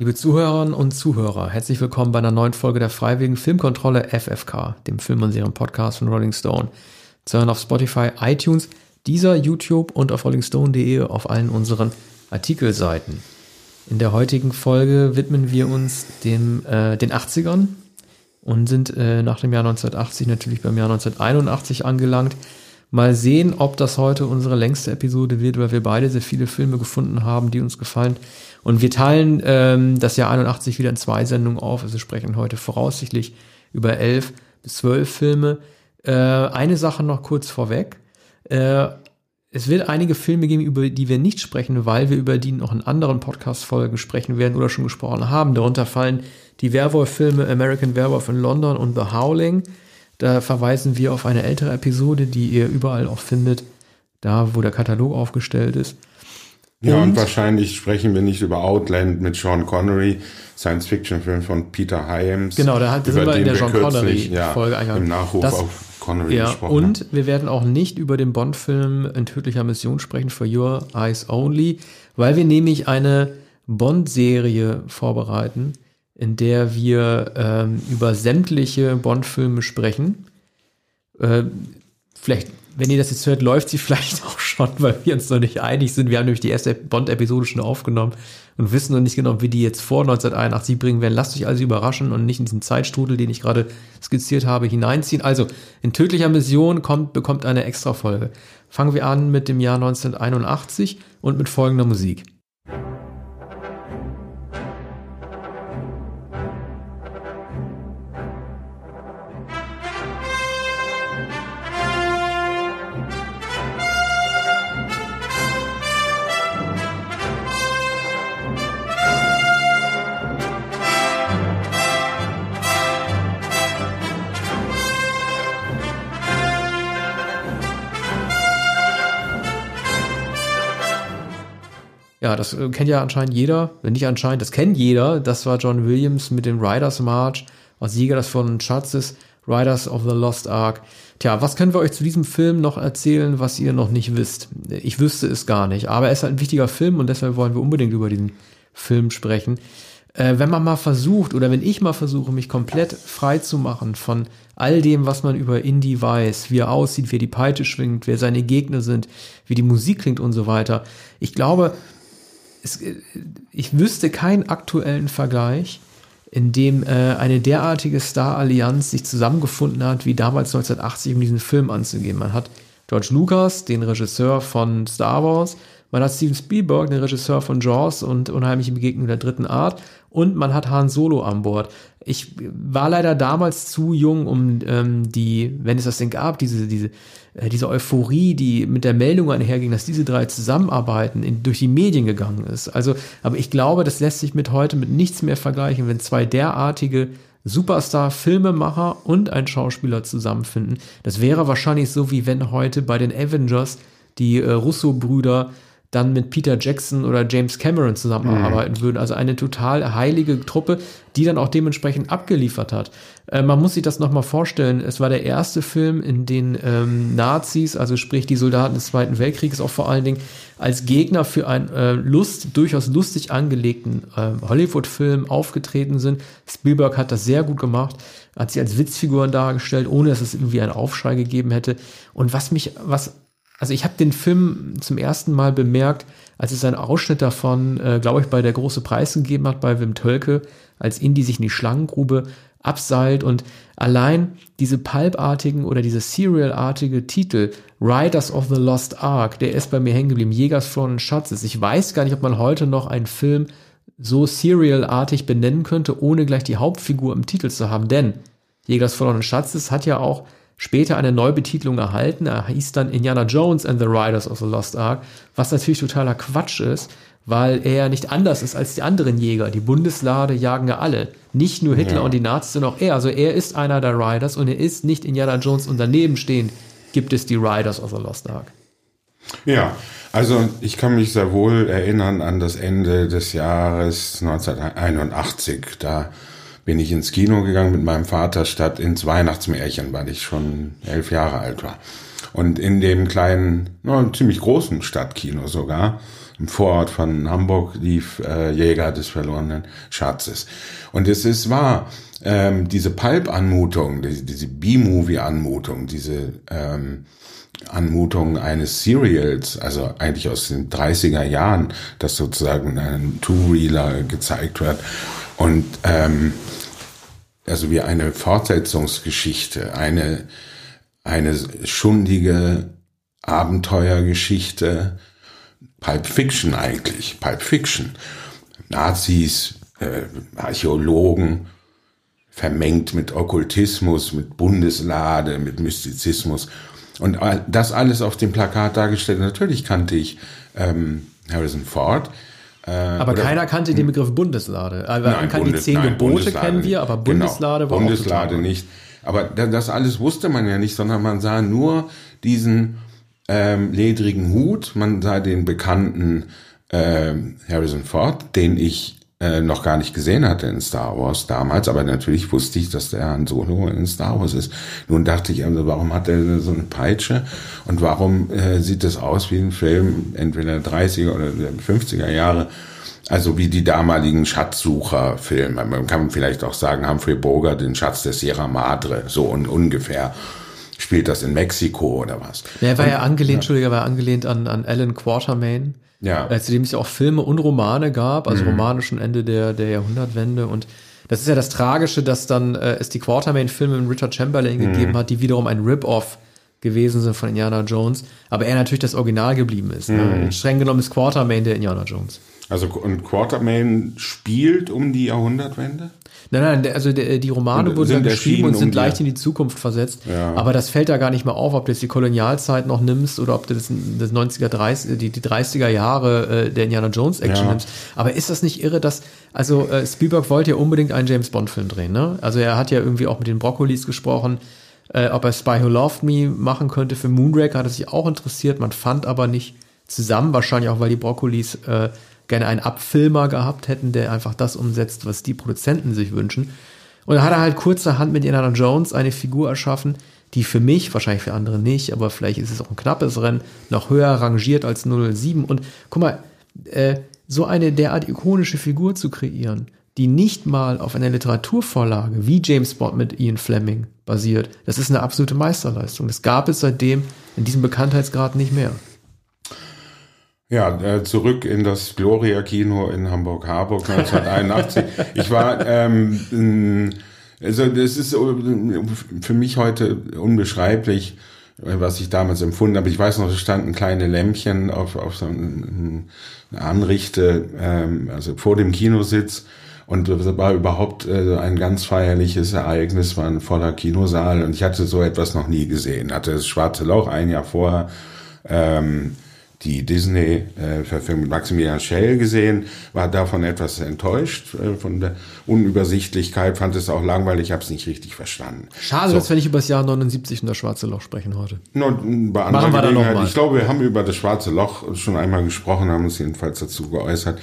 Liebe Zuhörerinnen und Zuhörer, herzlich willkommen bei einer neuen Folge der Freiwilligen Filmkontrolle FFK, dem Film- und Serien-Podcast von Rolling Stone. Zu hören auf Spotify, iTunes, dieser YouTube und auf rollingstone.de auf allen unseren Artikelseiten. In der heutigen Folge widmen wir uns dem, äh, den 80ern und sind äh, nach dem Jahr 1980 natürlich beim Jahr 1981 angelangt. Mal sehen, ob das heute unsere längste Episode wird, weil wir beide sehr viele Filme gefunden haben, die uns gefallen. Und wir teilen ähm, das Jahr 81 wieder in zwei Sendungen auf. Also sprechen heute voraussichtlich über elf bis zwölf Filme. Äh, eine Sache noch kurz vorweg. Äh, es wird einige Filme geben, über die wir nicht sprechen, weil wir über die noch in anderen Podcast-Folgen sprechen werden oder schon gesprochen haben. Darunter fallen die Werwolf-Filme American Werewolf in London und The Howling. Da verweisen wir auf eine ältere Episode, die ihr überall auch findet, da wo der Katalog aufgestellt ist. Ja, und, und wahrscheinlich sprechen wir nicht über Outland mit Sean Connery, Science-Fiction-Film von Peter Hyams. Genau, da hat, sind wir in der Sean Connery-Folge ja, Im Nachruf das, auf Connery ja, gesprochen. Und wir werden auch nicht über den Bond-Film In tödlicher Mission sprechen, For Your Eyes Only, weil wir nämlich eine Bond-Serie vorbereiten, in der wir ähm, über sämtliche Bond-Filme sprechen. Äh, vielleicht, wenn ihr das jetzt hört, läuft sie vielleicht auch schon, weil wir uns noch nicht einig sind. Wir haben nämlich die erste Bond-Episode schon aufgenommen und wissen noch nicht genau, wie die jetzt vor 1981 bringen werden. Lasst euch also überraschen und nicht in diesen Zeitstrudel, den ich gerade skizziert habe, hineinziehen. Also, in tödlicher Mission kommt, bekommt eine extra Folge. Fangen wir an mit dem Jahr 1981 und mit folgender Musik. Ja, das äh, kennt ja anscheinend jeder. Wenn nicht anscheinend, das kennt jeder. Das war John Williams mit dem Riders March als Sieger des von Schatzes, Riders of the Lost Ark. Tja, was können wir euch zu diesem Film noch erzählen, was ihr noch nicht wisst? Ich wüsste es gar nicht, aber er ist halt ein wichtiger Film und deshalb wollen wir unbedingt über diesen Film sprechen. Äh, wenn man mal versucht oder wenn ich mal versuche, mich komplett frei zu machen von all dem, was man über Indie weiß, wie er aussieht, wie er die Peitsche schwingt, wer seine Gegner sind, wie die Musik klingt und so weiter. Ich glaube, es, ich wüsste keinen aktuellen Vergleich, in dem äh, eine derartige Star-Allianz sich zusammengefunden hat, wie damals 1980, um diesen Film anzugehen. Man hat George Lucas, den Regisseur von Star Wars, man hat Steven Spielberg, den Regisseur von Jaws und Unheimliche Begegnung der dritten Art. Und man hat Han Solo an Bord. Ich war leider damals zu jung, um ähm, die, wenn es das denn gab, diese, diese, äh, diese Euphorie, die mit der Meldung einherging, dass diese drei zusammenarbeiten, in, durch die Medien gegangen ist. Also, aber ich glaube, das lässt sich mit heute mit nichts mehr vergleichen, wenn zwei derartige Superstar-Filmemacher und ein Schauspieler zusammenfinden. Das wäre wahrscheinlich so, wie wenn heute bei den Avengers die äh, Russo-Brüder dann mit Peter Jackson oder James Cameron zusammenarbeiten mhm. würden. Also eine total heilige Truppe, die dann auch dementsprechend abgeliefert hat. Äh, man muss sich das nochmal vorstellen. Es war der erste Film, in den ähm, Nazis, also sprich die Soldaten des Zweiten Weltkrieges auch vor allen Dingen, als Gegner für einen äh, Lust, durchaus lustig angelegten äh, Hollywood-Film aufgetreten sind. Spielberg hat das sehr gut gemacht, hat sie als Witzfiguren dargestellt, ohne dass es irgendwie einen Aufschrei gegeben hätte. Und was mich, was also ich habe den Film zum ersten Mal bemerkt, als es einen Ausschnitt davon, äh, glaube ich, bei der große Preis gegeben hat, bei Wim Tölke, als Indy sich in die Schlangengrube abseilt und allein diese pulpartigen oder diese serialartige Titel Riders of the Lost Ark, der ist bei mir hängen geblieben, Jägers von Schatzes. Ich weiß gar nicht, ob man heute noch einen Film so serialartig benennen könnte, ohne gleich die Hauptfigur im Titel zu haben, denn Jägers von Schatzes hat ja auch später eine Neubetitlung erhalten. Er hieß dann Indiana Jones and the Riders of the Lost Ark, was natürlich totaler Quatsch ist, weil er nicht anders ist als die anderen Jäger. Die Bundeslade jagen ja alle. Nicht nur Hitler ja. und die Nazis, sondern auch er. Also er ist einer der Riders und er ist nicht Indiana Jones und daneben stehend gibt es die Riders of the Lost Ark. Ja, also ich kann mich sehr wohl erinnern an das Ende des Jahres 1981. Da bin ich ins Kino gegangen mit meinem Vater statt ins Weihnachtsmärchen, weil ich schon elf Jahre alt war. Und in dem kleinen, no, ziemlich großen Stadtkino sogar, im Vorort von Hamburg lief äh, Jäger des verlorenen Schatzes. Und es ist wahr, ähm, diese Pulp-Anmutung, diese, B-Movie-Anmutung, diese ähm, Anmutung eines Serials, also eigentlich aus den 30er Jahren, das sozusagen in einem Two-Reeler gezeigt wird. Und ähm, also wie eine Fortsetzungsgeschichte, eine, eine schundige Abenteuergeschichte, Pulp Fiction eigentlich, Pulp Fiction. Nazis, äh, Archäologen, vermengt mit Okkultismus, mit Bundeslade, mit Mystizismus. Und das alles auf dem Plakat dargestellt. Natürlich kannte ich ähm, Harrison Ford. Äh, aber oder, keiner kannte den Begriff Bundeslade. Also nein, man kann Bundes, die zehn nein, Gebote kennen wir, aber genau. Bundeslade genau, war Bundeslade nicht. Aber das alles wusste man ja nicht, sondern man sah nur diesen ähm, ledrigen Hut, man sah den bekannten äh, Harrison Ford, den ich äh, noch gar nicht gesehen hatte in Star Wars damals, aber natürlich wusste ich, dass der ein Solo in Star Wars ist. Nun dachte ich also, warum hat er so eine Peitsche und warum äh, sieht das aus wie ein Film entweder 30er oder 50er Jahre, also wie die damaligen Schatzsucherfilme. Man kann vielleicht auch sagen, Humphrey Bogart, den Schatz der Sierra Madre, so un ungefähr spielt das in Mexiko oder was? Ja, er war und, ja angelehnt, ja. Entschuldigung, war angelehnt an, an Alan Quatermain. Ja. Äh, zu dem es ja auch Filme und Romane gab, also mhm. Romane schon Ende der, der Jahrhundertwende und das ist ja das Tragische, dass dann äh, es die Quatermain-Filme mit Richard Chamberlain mhm. gegeben hat, die wiederum ein Rip-Off gewesen sind von Indiana Jones, aber er natürlich das Original geblieben ist. Ne? Mhm. Ne? Streng genommen ist Quatermain der Indiana Jones. Also und Quatermain spielt um die Jahrhundertwende? Nein, nein, also die, die Romane wurden dann geschrieben und sind um leicht in die Zukunft versetzt. Ja. Aber das fällt da gar nicht mehr auf, ob du jetzt die Kolonialzeit noch nimmst oder ob du das, das 90er, 30, die, die 30er Jahre äh, der Indiana Jones Action ja. nimmst. Aber ist das nicht irre, dass, also äh, Spielberg wollte ja unbedingt einen James Bond Film drehen, ne? Also er hat ja irgendwie auch mit den Brokkolis gesprochen, äh, ob er Spy Who Loved Me machen könnte für Moonraker, hat er sich auch interessiert. Man fand aber nicht zusammen, wahrscheinlich auch, weil die Brokkolis äh, gerne einen Abfilmer gehabt hätten, der einfach das umsetzt, was die Produzenten sich wünschen. Und da hat er halt kurzerhand mit Indiana Jones eine Figur erschaffen, die für mich, wahrscheinlich für andere nicht, aber vielleicht ist es auch ein knappes Rennen, noch höher rangiert als 007. Und guck mal, äh, so eine derart ikonische Figur zu kreieren, die nicht mal auf einer Literaturvorlage wie James Bond mit Ian Fleming basiert, das ist eine absolute Meisterleistung. Das gab es seitdem in diesem Bekanntheitsgrad nicht mehr. Ja, äh, zurück in das Gloria-Kino in Hamburg-Harburg 1981. ich war, ähm, also das ist für mich heute unbeschreiblich, was ich damals empfunden habe. Ich weiß noch, es standen kleine Lämpchen auf, auf so eine Anrichte, ähm, also vor dem Kinositz. Und das war überhaupt äh, ein ganz feierliches Ereignis, war ein voller Kinosaal. Und ich hatte so etwas noch nie gesehen. Hatte das Schwarze Loch ein Jahr vorher. Ähm, die Disney-Verfilmung mit Maximilian Schell gesehen, war davon etwas enttäuscht, äh, von der Unübersichtlichkeit, fand es auch langweilig, habe es nicht richtig verstanden. Schade, so. dass wir nicht über das Jahr 79 und das Schwarze Loch sprechen heute. No, bei Machen wir dann noch mal. Ich glaube, wir haben über das Schwarze Loch schon einmal gesprochen, haben uns jedenfalls dazu geäußert.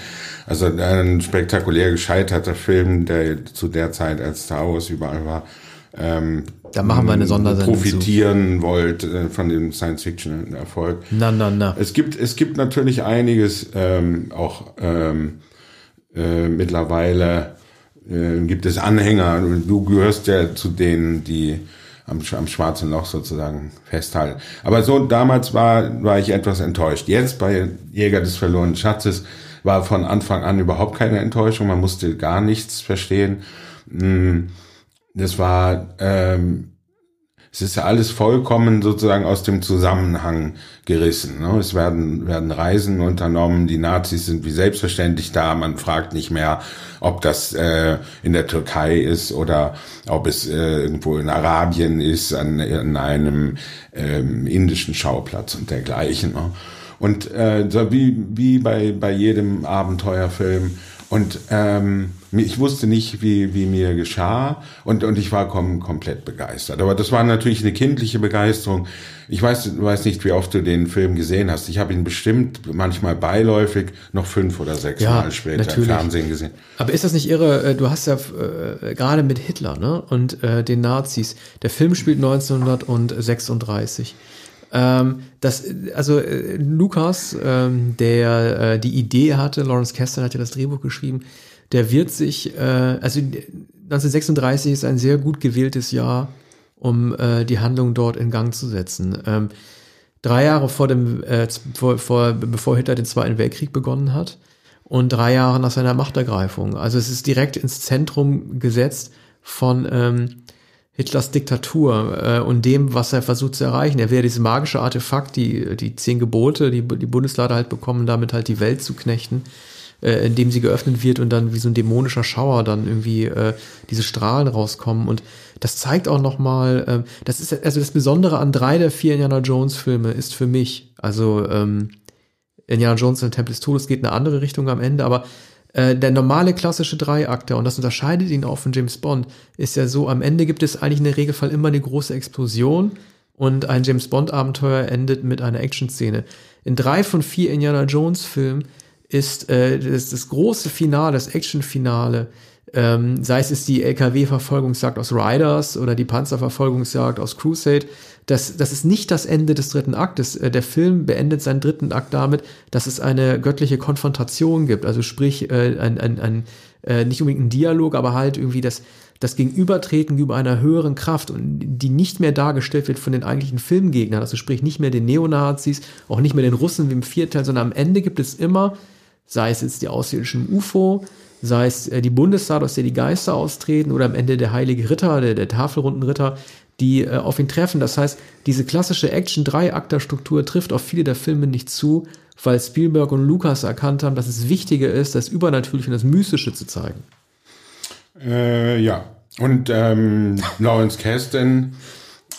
Also ein spektakulär gescheiterter Film, der zu der Zeit als Star Wars überall war. Ähm, da machen wir eine Sondersendung profitieren zu. wollt äh, von dem Science-Fiction-Erfolg. Na, na, na. Es gibt, es gibt natürlich einiges, ähm, auch ähm, äh, mittlerweile äh, gibt es Anhänger. Du gehörst ja zu denen, die am, am schwarzen Loch sozusagen festhalten. Aber so damals war, war ich etwas enttäuscht. Jetzt bei Jäger des verlorenen Schatzes war von Anfang an überhaupt keine Enttäuschung. Man musste gar nichts verstehen. Hm das war, ähm, es ist ja alles vollkommen sozusagen aus dem Zusammenhang gerissen. Ne? Es werden, werden Reisen unternommen, die Nazis sind wie selbstverständlich da, man fragt nicht mehr, ob das äh, in der Türkei ist oder ob es äh, irgendwo in Arabien ist, an, an einem ähm, indischen Schauplatz und dergleichen. Ne? Und äh, so wie, wie bei, bei jedem Abenteuerfilm. Und ähm, ich wusste nicht, wie, wie mir geschah und, und ich war kom komplett begeistert. Aber das war natürlich eine kindliche Begeisterung. Ich weiß, weiß nicht, wie oft du den Film gesehen hast. Ich habe ihn bestimmt manchmal beiläufig noch fünf oder sechs ja, Mal später natürlich. im Fernsehen gesehen. Aber ist das nicht irre? Äh, du hast ja äh, gerade mit Hitler ne? und äh, den Nazis. Der Film spielt 1936. Ähm, das, also äh, Lukas, ähm, der äh, die Idee hatte, Lawrence Kasdan hat ja das Drehbuch geschrieben, der wird sich, äh, also 1936 ist ein sehr gut gewähltes Jahr, um äh, die Handlung dort in Gang zu setzen. Ähm, drei Jahre vor dem, äh, vor, vor, bevor Hitler den Zweiten Weltkrieg begonnen hat und drei Jahre nach seiner Machtergreifung. Also es ist direkt ins Zentrum gesetzt von ähm, Hitlers Diktatur äh, und dem, was er versucht zu erreichen. Er will ja dieses magische Artefakt, die, die zehn Gebote, die die Bundesleiter halt bekommen, damit halt die Welt zu knechten, äh, indem sie geöffnet wird und dann wie so ein dämonischer Schauer dann irgendwie äh, diese Strahlen rauskommen. Und das zeigt auch nochmal, äh, das ist also das Besondere an drei der vier Indiana Jones Filme ist für mich, also ähm, Indiana Jones und Tempel des Todes geht in eine andere Richtung am Ende, aber äh, der normale klassische Dreiakter, und das unterscheidet ihn auch von James Bond, ist ja so, am Ende gibt es eigentlich in der Regelfall immer eine große Explosion und ein James Bond-Abenteuer endet mit einer Action-Szene. In drei von vier Indiana Jones-Filmen ist äh, das, das große Finale, das Action-Finale, ähm, sei es die LKW-Verfolgungsjagd aus Riders oder die Panzerverfolgungsjagd aus Crusade, das, das ist nicht das Ende des dritten Aktes. Äh, der Film beendet seinen dritten Akt damit, dass es eine göttliche Konfrontation gibt. Also sprich, äh, ein, ein, ein äh, nicht unbedingt ein Dialog, aber halt irgendwie das, das Gegenübertreten über einer höheren Kraft die nicht mehr dargestellt wird von den eigentlichen Filmgegnern, also sprich nicht mehr den Neonazis, auch nicht mehr den Russen wie im vierten sondern am Ende gibt es immer, sei es jetzt die außerirdischen UFO, sei es die Bundesstaat, aus der die Geister austreten, oder am Ende der heilige Ritter, der, der Tafelrundenritter, die äh, auf ihn treffen. Das heißt, diese klassische Action-Drei-Akter-Struktur trifft auf viele der Filme nicht zu, weil Spielberg und Lucas erkannt haben, dass es wichtiger ist, das Übernatürliche und das Mystische zu zeigen. Äh, ja, und ähm, Lawrence Kasten,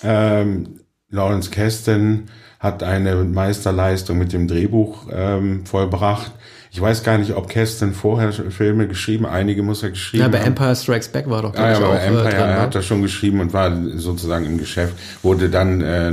ähm, Lawrence Kasten hat eine Meisterleistung mit dem Drehbuch ähm, vollbracht. Ich weiß gar nicht, ob Kasten vorher Filme geschrieben, einige muss er geschrieben haben. Ja, bei Empire Strikes Back war doch ah, ja, aber bei Empire äh, drin, hat er schon geschrieben und war sozusagen im Geschäft, wurde dann äh,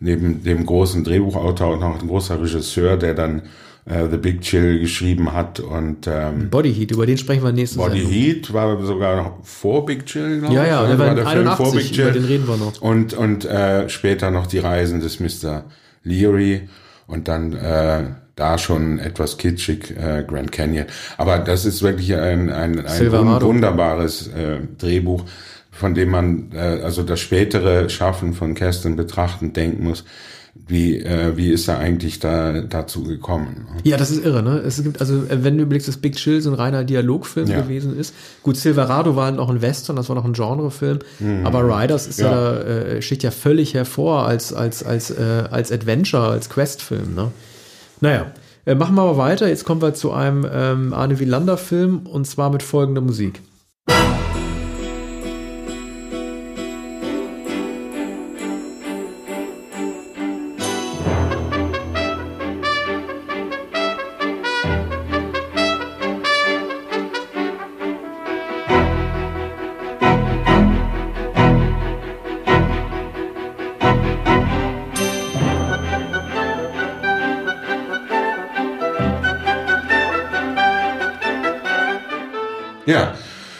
neben dem großen Drehbuchautor auch noch ein großer Regisseur, der dann äh, The Big Chill geschrieben hat und ähm, Body Heat, über den sprechen wir nächstes Body Sendung. Heat war sogar noch vor Big Chill, glaube ja, ich. Ja, ja, war der 81, Film vor Big Chill. über den reden wir noch. Und, und äh, später noch die Reisen des Mr. Leary und dann äh, da schon etwas kitschig äh, Grand Canyon. Aber das ist wirklich ein, ein, ein wunderbares äh, Drehbuch, von dem man äh, also das spätere Schaffen von Kerstin betrachtend denken muss. Wie, äh, wie ist er eigentlich da dazu gekommen? Ja, das ist irre, ne? Es gibt, also, äh, wenn du überlegst, dass Big Chill so ein reiner Dialogfilm ja. gewesen ist. Gut, Silverado war noch ein Western, das war noch ein Genrefilm, mhm. aber Riders ist ja, ja äh, steht ja völlig hervor als, als, als, äh, als Adventure, als Questfilm, ne? Naja, äh, machen wir aber weiter. Jetzt kommen wir zu einem ähm, Arne Wielander-Film und zwar mit folgender Musik.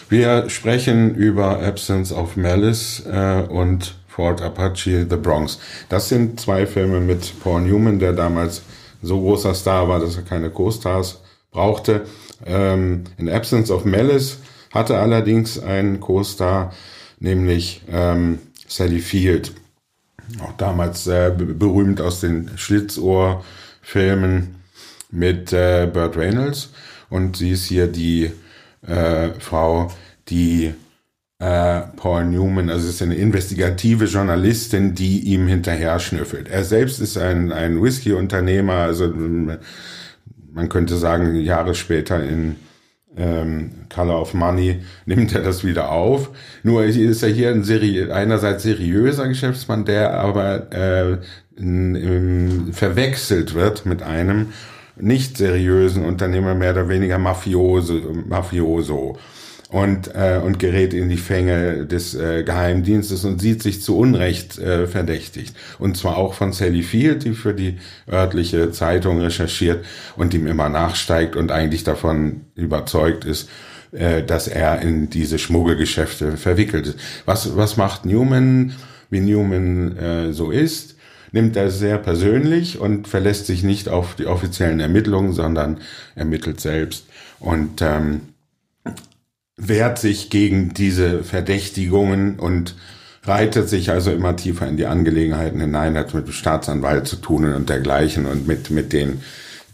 Wir sprechen über Absence of Malice äh, und Fort Apache The Bronx. Das sind zwei Filme mit Paul Newman, der damals so großer Star war, dass er keine Co-Stars brauchte. Ähm, in Absence of Malice hatte allerdings einen Co-Star, nämlich ähm, Sally Field. Auch damals äh, berühmt aus den Schlitzohr-Filmen mit äh, Burt Reynolds. Und sie ist hier die äh, Frau, die äh, Paul Newman, also ist eine investigative Journalistin, die ihm hinterher schnüffelt. Er selbst ist ein, ein Whisky-Unternehmer, also man könnte sagen, Jahre später in ähm, Color of Money nimmt er das wieder auf. Nur ist er hier ein seri einerseits seriöser Geschäftsmann, der aber äh, in, in, verwechselt wird mit einem nicht seriösen Unternehmer, mehr oder weniger Mafioso, Mafioso und, äh, und gerät in die Fänge des äh, Geheimdienstes und sieht sich zu Unrecht äh, verdächtigt. Und zwar auch von Sally Field, die für die örtliche Zeitung recherchiert und ihm immer nachsteigt und eigentlich davon überzeugt ist, äh, dass er in diese Schmuggelgeschäfte verwickelt ist. Was, was macht Newman, wie Newman äh, so ist? Nimmt er sehr persönlich und verlässt sich nicht auf die offiziellen Ermittlungen, sondern ermittelt selbst und ähm, wehrt sich gegen diese Verdächtigungen und reitet sich also immer tiefer in die Angelegenheiten hinein, hat mit dem Staatsanwalt zu tun und dergleichen und mit, mit den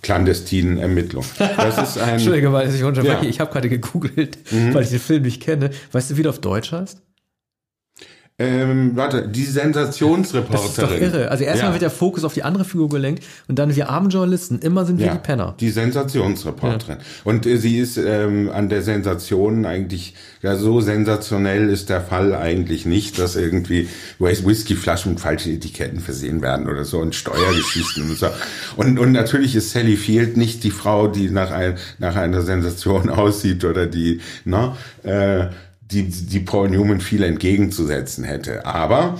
clandestinen Ermittlungen. Das ist ein. Entschuldige, weil ich unterbreche. Ja. Ich habe gerade gegoogelt, mhm. weil ich den Film nicht kenne. Weißt du, wie der auf Deutsch heißt? Ähm, warte, die Sensationsreporterin. Das ist doch irre. Also erstmal ja. wird der Fokus auf die andere Figur gelenkt und dann wir armen Journalisten, immer sind wir ja, die Penner. Die Sensationsreporterin. Ja. Und äh, sie ist ähm, an der Sensation eigentlich, ja so sensationell ist der Fall eigentlich nicht, dass irgendwie Whiskyflaschen mit falschen Etiketten versehen werden oder so und Steuergeschichten und so. Und, und natürlich ist Sally Field nicht die Frau, die nach, ein, nach einer Sensation aussieht oder die, ne, äh, die, die Paul Newman viel entgegenzusetzen hätte. Aber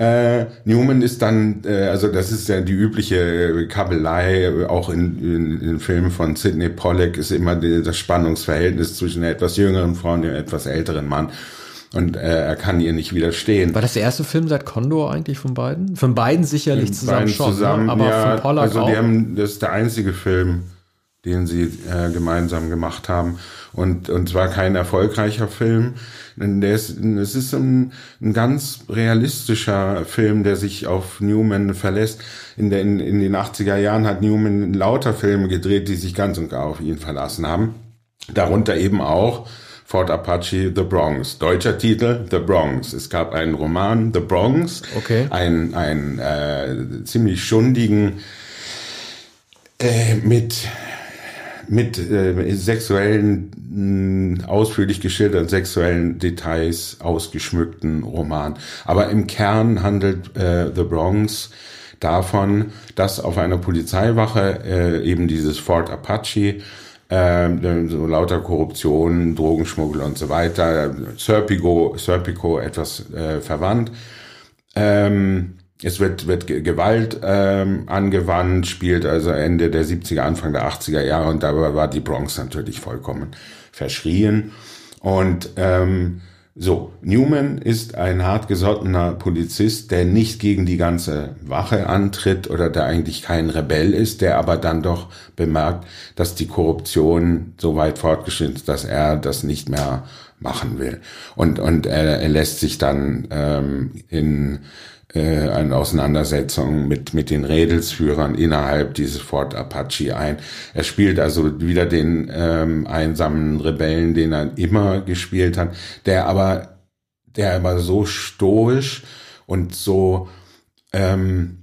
äh, Newman ist dann, äh, also das ist ja die übliche Kabelei, auch in, in, in Filmen von Sidney Pollack ist immer die, das Spannungsverhältnis zwischen einer etwas jüngeren Frau und einem etwas älteren Mann. Und äh, er kann ihr nicht widerstehen. War das der erste Film seit Condor eigentlich von beiden? Von beiden sicherlich zusammen beiden schon, ne? zusammen, ne? aber ja, von Pollack also auch. Die haben, das ist der einzige Film, den sie äh, gemeinsam gemacht haben. Und, und zwar kein erfolgreicher Film. Der ist, es ist ein, ein ganz realistischer Film, der sich auf Newman verlässt. In, der, in, in den 80er Jahren hat Newman lauter Filme gedreht, die sich ganz und gar auf ihn verlassen haben. Darunter eben auch Fort Apache The Bronx. Deutscher Titel The Bronx. Es gab einen Roman The Bronx, okay. einen, einen äh, ziemlich schundigen äh, mit mit äh, sexuellen, mh, ausführlich geschilderten sexuellen Details ausgeschmückten Roman. Aber im Kern handelt äh, The Bronx davon, dass auf einer Polizeiwache äh, eben dieses Fort Apache äh, so lauter Korruption, Drogenschmuggel und so weiter, Serpico, Serpico etwas äh, verwandt, ähm, es wird, wird Gewalt ähm, angewandt, spielt also Ende der 70er, Anfang der 80er Jahre und dabei war die Bronx natürlich vollkommen verschrien. Und ähm, so, Newman ist ein hartgesottener Polizist, der nicht gegen die ganze Wache antritt oder der eigentlich kein Rebell ist, der aber dann doch bemerkt, dass die Korruption so weit fortgeschritten ist, dass er das nicht mehr machen will. Und, und er, er lässt sich dann ähm, in äh, eine Auseinandersetzung mit, mit den Rädelsführern innerhalb dieses Fort Apache ein. Er spielt also wieder den ähm, einsamen Rebellen, den er immer gespielt hat, der aber, der aber so stoisch und so ähm,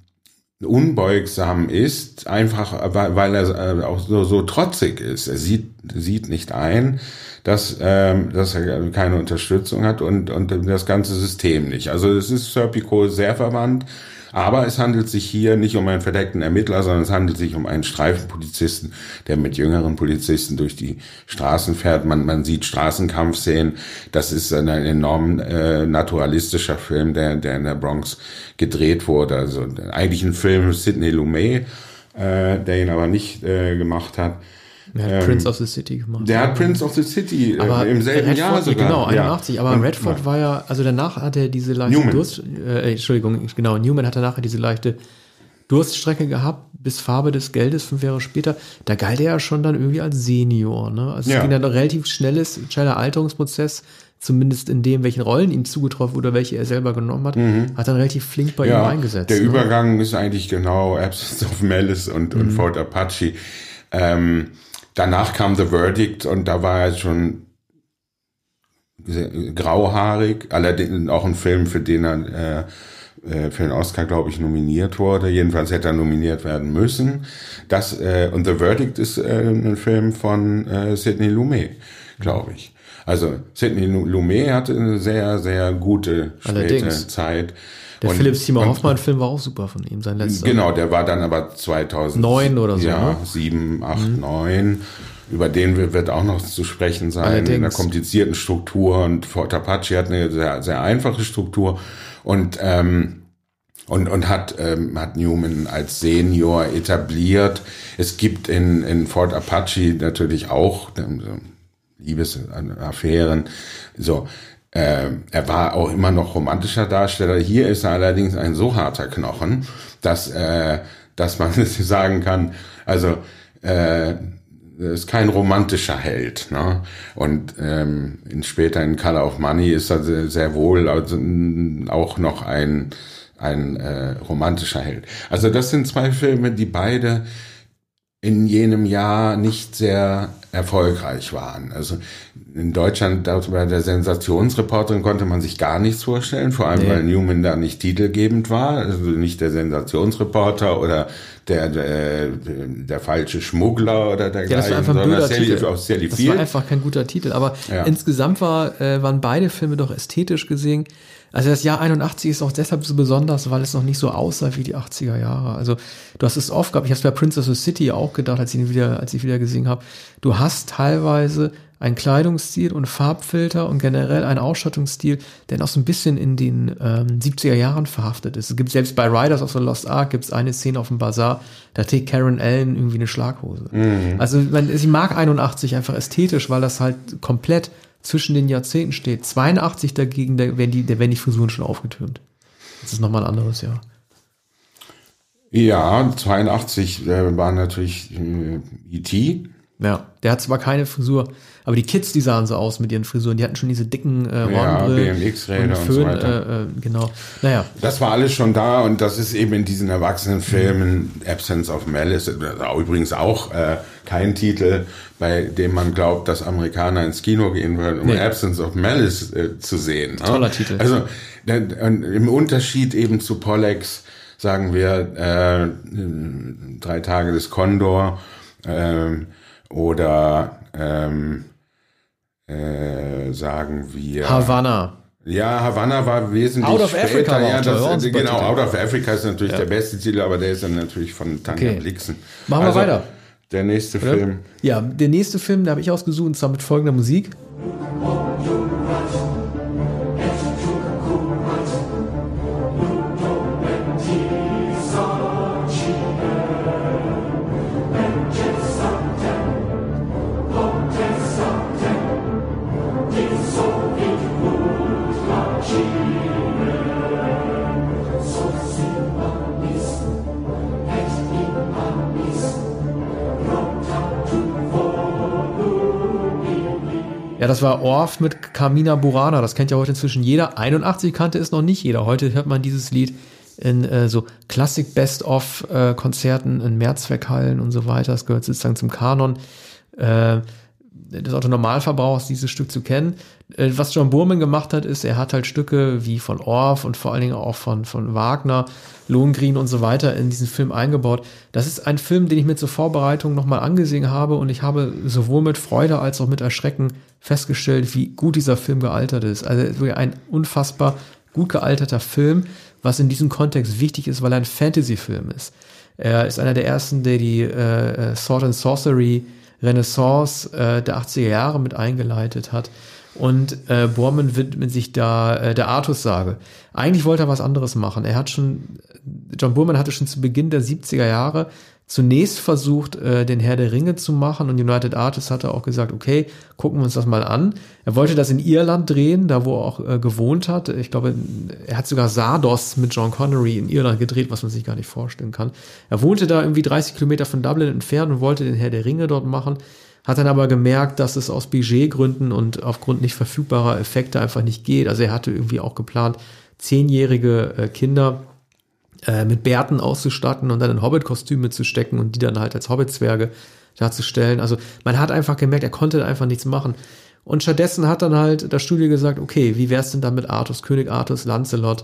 unbeugsam ist, einfach weil er äh, auch so, so trotzig ist. Er sieht, sieht nicht ein, dass, ähm, dass er keine Unterstützung hat und, und das ganze System nicht. Also es ist Serpico sehr verwandt aber es handelt sich hier nicht um einen verdeckten Ermittler, sondern es handelt sich um einen Streifenpolizisten, der mit jüngeren Polizisten durch die Straßen fährt. Man, man sieht Straßenkampfszenen. Das ist ein, ein enorm äh, naturalistischer Film, der, der in der Bronx gedreht wurde. Also eigentlich ein Film Sidney Lumet, äh, der ihn aber nicht äh, gemacht hat. Der hat ähm, Prince of the City gemacht. Der hat Prince of the City äh, aber im selben Redford, Jahr sogar. Genau, 81. Ja. Aber Und, Redford war ja, also danach hat er diese leichte Newman. Durst, äh, Entschuldigung, genau, Newman hatte nachher diese leichte Durststrecke gehabt, bis Farbe des Geldes fünf Jahre später. Da galt er ja schon dann irgendwie als Senior. Ne? Also ja. es ging dann ein relativ schnelles, schneller Alterungsprozess, zumindest in dem, welchen Rollen ihm zugetroffen oder welche er selber genommen hat, mhm. hat dann relativ flink bei ja, ihm eingesetzt. Der ne? Übergang ist eigentlich genau Absence of Malice und, und mhm. Fort Apache. Ähm, Danach kam The Verdict und da war er schon grauhaarig, allerdings auch ein Film, für den er äh, äh, für den Oscar, glaube ich, nominiert wurde. Jedenfalls hätte er nominiert werden müssen. Das äh, und The Verdict ist äh, ein Film von äh, Sidney Lumet, glaube ich. Also Sidney Lumet hatte eine sehr, sehr gute späte Allerdings. Zeit. Der und, Philipp Seymour Hoffmann-Film war auch super von ihm, sein letzter. Genau, der war dann aber 2009 oder so. Ja, ne? 7, 8, mhm. 9. Über den wird auch noch zu sprechen sein, Allerdings. in einer komplizierten Struktur. Und Fort Apache hat eine sehr, sehr einfache Struktur. Und, ähm, und, und hat, ähm, hat Newman als Senior etabliert. Es gibt in, in Fort Apache natürlich auch ähm, Liebesaffären. So, er war auch immer noch romantischer Darsteller. Hier ist er allerdings ein so harter Knochen, dass, äh, dass man sagen kann, also äh, ist kein romantischer Held. Ne? Und ähm, in, später in Color of Money ist er sehr, sehr wohl also, auch noch ein, ein äh, romantischer Held. Also das sind zwei Filme, die beide in jenem Jahr nicht sehr erfolgreich waren. Also in Deutschland, bei der Sensationsreporterin konnte man sich gar nichts vorstellen, vor allem nee. weil Newman da nicht titelgebend war, also nicht der Sensationsreporter oder der, der, der falsche Schmuggler oder der ja, das war einfach ein Sally, Titel. Sally das war einfach kein guter Titel, aber ja. insgesamt war, äh, waren beide Filme doch ästhetisch gesehen also das Jahr 81 ist auch deshalb so besonders, weil es noch nicht so aussah wie die 80er Jahre. Also du hast es oft gehabt, ich habe es bei Princess of City auch gedacht, als ich ihn wieder, als ich wieder gesehen habe. Du hast teilweise einen Kleidungsstil und Farbfilter und generell einen Ausstattungsstil, der noch so ein bisschen in den ähm, 70er Jahren verhaftet ist. Es gibt selbst bei Riders of the Lost Ark gibt es eine Szene auf dem Bazar, da trägt Karen Allen irgendwie eine Schlaghose. Mhm. Also man, ich mag 81 einfach ästhetisch, weil das halt komplett zwischen den Jahrzehnten steht. 82 dagegen, da werden die, da werden die Frisuren schon aufgetürmt. Das ist nochmal ein anderes Jahr. Ja, 82 äh, war natürlich äh, E.T. Ja, der hat zwar keine Frisur, aber die Kids, die sahen so aus mit ihren Frisuren. Die hatten schon diese dicken äh, Hornbrillen. Ja, BMX-Räder und, und, so weiter. Äh, äh, genau. Naja. Das war alles schon da und das ist eben in diesen Erwachsenenfilmen mhm. Absence of Malice, übrigens auch äh, kein Titel, bei dem man glaubt, dass Amerikaner ins Kino gehen würden, um nee. Absence of Malice äh, zu sehen. Ne? Toller Titel. Also im Unterschied eben zu Pollex sagen wir äh, drei Tage des Kondor äh, oder ähm, äh, sagen wir Havanna. Ja, Havanna war wesentlich Out of später. Africa ja, das, genau, Out of Africa ist natürlich ja. der beste Titel, aber der ist dann natürlich von Tanja okay. Blixen. Machen also, wir weiter. Der nächste Oder? Film. Ja, der nächste Film, da habe ich ausgesucht, und zwar mit folgender Musik. Das war Orff mit Carmina Burana. Das kennt ja heute inzwischen jeder. 81 kannte es noch nicht jeder. Heute hört man dieses Lied in äh, so Classic Best-of-Konzerten äh, in Mehrzweckhallen und so weiter. Das gehört sozusagen zum Kanon äh, des Autonormalverbrauchers, dieses Stück zu kennen. Äh, was John Burman gemacht hat, ist, er hat halt Stücke wie von Orff und vor allen Dingen auch von, von Wagner Lohengrin und so weiter in diesen Film eingebaut. Das ist ein Film, den ich mir zur Vorbereitung nochmal angesehen habe und ich habe sowohl mit Freude als auch mit Erschrecken festgestellt, wie gut dieser Film gealtert ist. Also ein unfassbar gut gealterter Film, was in diesem Kontext wichtig ist, weil er ein Fantasy-Film ist. Er ist einer der ersten, der die äh, äh Sword and Sorcery Renaissance äh, der 80er Jahre mit eingeleitet hat. Und äh, Borman widmet sich da äh, der Artus-Sage. Eigentlich wollte er was anderes machen. Er hat schon, John Borman hatte schon zu Beginn der 70er Jahre zunächst versucht, äh, den Herr der Ringe zu machen und United Artists hatte auch gesagt, okay, gucken wir uns das mal an. Er wollte das in Irland drehen, da wo er auch äh, gewohnt hat. Ich glaube, er hat sogar Sardos mit John Connery in Irland gedreht, was man sich gar nicht vorstellen kann. Er wohnte da irgendwie 30 Kilometer von Dublin entfernt und wollte den Herr der Ringe dort machen hat dann aber gemerkt, dass es aus Budgetgründen und aufgrund nicht verfügbarer Effekte einfach nicht geht. Also er hatte irgendwie auch geplant, zehnjährige äh, Kinder äh, mit Bärten auszustatten und dann in Hobbit-Kostüme zu stecken und die dann halt als Hobbit-Zwerge darzustellen. Also man hat einfach gemerkt, er konnte einfach nichts machen. Und stattdessen hat dann halt das Studio gesagt, okay, wie wär's denn dann mit Artus, König Artus, Lancelot,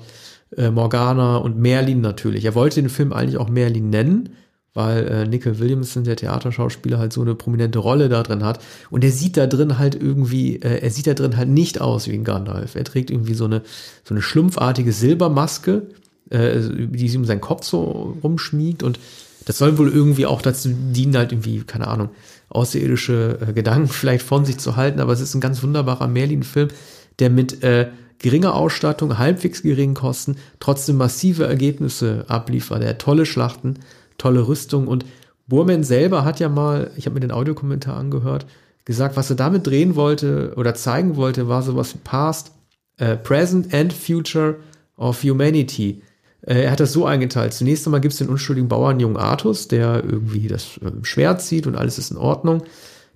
äh, Morgana und Merlin natürlich. Er wollte den Film eigentlich auch Merlin nennen, weil äh, Nickel Williamson, der Theaterschauspieler, halt so eine prominente Rolle da drin hat. Und er sieht da drin halt irgendwie, äh, er sieht da drin halt nicht aus wie ein Gandalf. Er trägt irgendwie so eine, so eine schlumpfartige Silbermaske, äh, die sich um seinen Kopf so rumschmiegt und das soll wohl irgendwie auch dazu dienen, halt irgendwie, keine Ahnung, außerirdische äh, Gedanken vielleicht von sich zu halten, aber es ist ein ganz wunderbarer Merlin-Film, der mit äh, geringer Ausstattung, halbwegs geringen Kosten, trotzdem massive Ergebnisse abliefert. Er hat tolle Schlachten, tolle Rüstung und Burman selber hat ja mal, ich habe mir den Audiokommentar angehört, gesagt, was er damit drehen wollte oder zeigen wollte, war sowas wie Past, äh, Present and Future of Humanity. Äh, er hat das so eingeteilt. Zunächst einmal gibt es den unschuldigen Bauernjungen Artus, der irgendwie das äh, Schwert zieht und alles ist in Ordnung.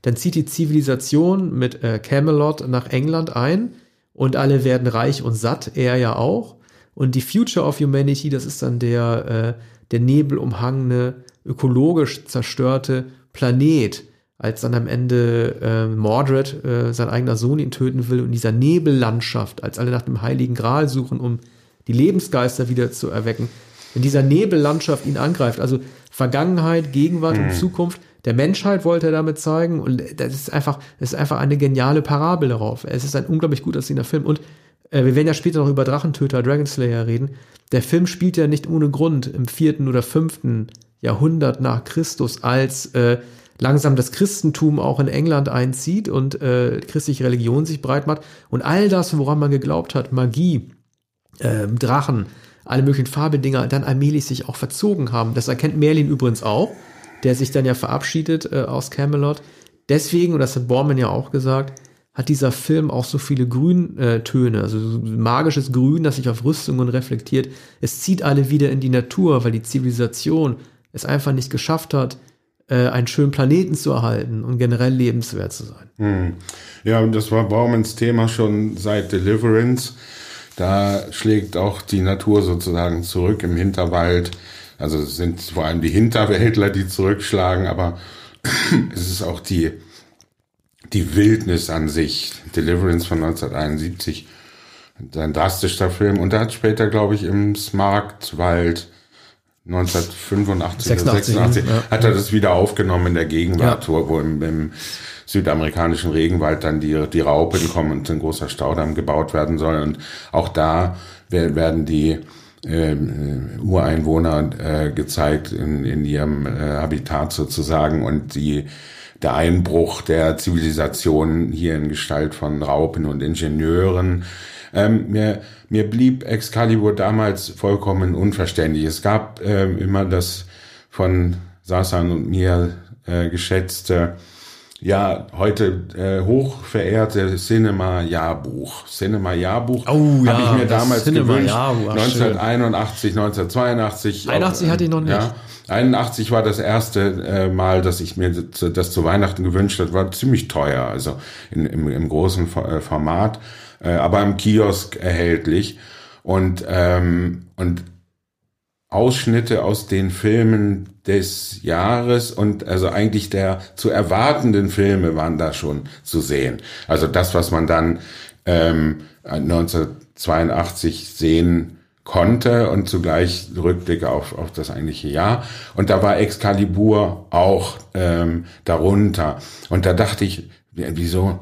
Dann zieht die Zivilisation mit äh, Camelot nach England ein und alle werden reich und satt, er ja auch. Und die Future of Humanity, das ist dann der, äh, der nebelumhangene, ökologisch zerstörte Planet, als dann am Ende äh, Mordred, äh, sein eigener Sohn, ihn töten will und dieser Nebellandschaft, als alle nach dem Heiligen Gral suchen, um die Lebensgeister wieder zu erwecken, in dieser Nebellandschaft ihn angreift, also Vergangenheit, Gegenwart mhm. und Zukunft der Menschheit wollte er damit zeigen und das ist einfach, das ist einfach eine geniale Parabel darauf. Es ist ein unglaublich gut aussehender Film und äh, wir werden ja später noch über Drachentöter, Dragon Slayer reden. Der Film spielt ja nicht ohne Grund im vierten oder fünften Jahrhundert nach Christus, als äh, langsam das Christentum auch in England einzieht und äh, christliche Religion sich breit macht. Und all das, woran man geglaubt hat, Magie, äh, Drachen, alle möglichen Farbedinger, dann allmählich sich auch verzogen haben. Das erkennt Merlin übrigens auch, der sich dann ja verabschiedet äh, aus Camelot. Deswegen, und das hat Borman ja auch gesagt, hat dieser Film auch so viele Grüntöne, also so magisches Grün, das sich auf Rüstungen reflektiert. Es zieht alle wieder in die Natur, weil die Zivilisation es einfach nicht geschafft hat, äh, einen schönen Planeten zu erhalten und generell lebenswert zu sein. Hm. Ja, und das war Baumans Thema schon seit Deliverance. Da schlägt auch die Natur sozusagen zurück im Hinterwald. Also es sind vor allem die Hinterwäldler, die zurückschlagen, aber es ist auch die, die Wildnis an sich. Deliverance von 1971, ein drastischer Film. Und er hat später, glaube ich, im Smaragdwald 1985 86, oder 86 ja. hat er das wieder aufgenommen in der Gegenwart, ja. wo, im, im, südamerikanischen Regenwald dann die, die Raupen kommen und ein großer Staudamm gebaut werden soll. Und auch da werden die äh, Ureinwohner äh, gezeigt in, in ihrem äh, Habitat sozusagen und die der Einbruch der Zivilisation hier in Gestalt von Raupen und Ingenieuren ähm, mir, mir blieb Excalibur damals vollkommen unverständlich. Es gab ähm, immer das von Sasan und mir äh, geschätzte, ja, heute äh, hoch verehrte Cinema-Jahrbuch. Cinema-Jahrbuch oh, ja, habe ich mir damals gewünscht. 1981, 1982. 81 hatte ich noch nicht. Ja, 81 war das erste äh, Mal, dass ich mir das, das zu Weihnachten gewünscht habe. War ziemlich teuer, also in, im, im großen äh, Format äh, aber im Kiosk erhältlich. Und, ähm, und Ausschnitte aus den Filmen des Jahres und also eigentlich der zu erwartenden Filme waren da schon zu sehen. Also das, was man dann ähm, 1982 sehen konnte und zugleich Rückblicke auf, auf das eigentliche Jahr. Und da war Excalibur auch ähm, darunter. Und da dachte ich, wieso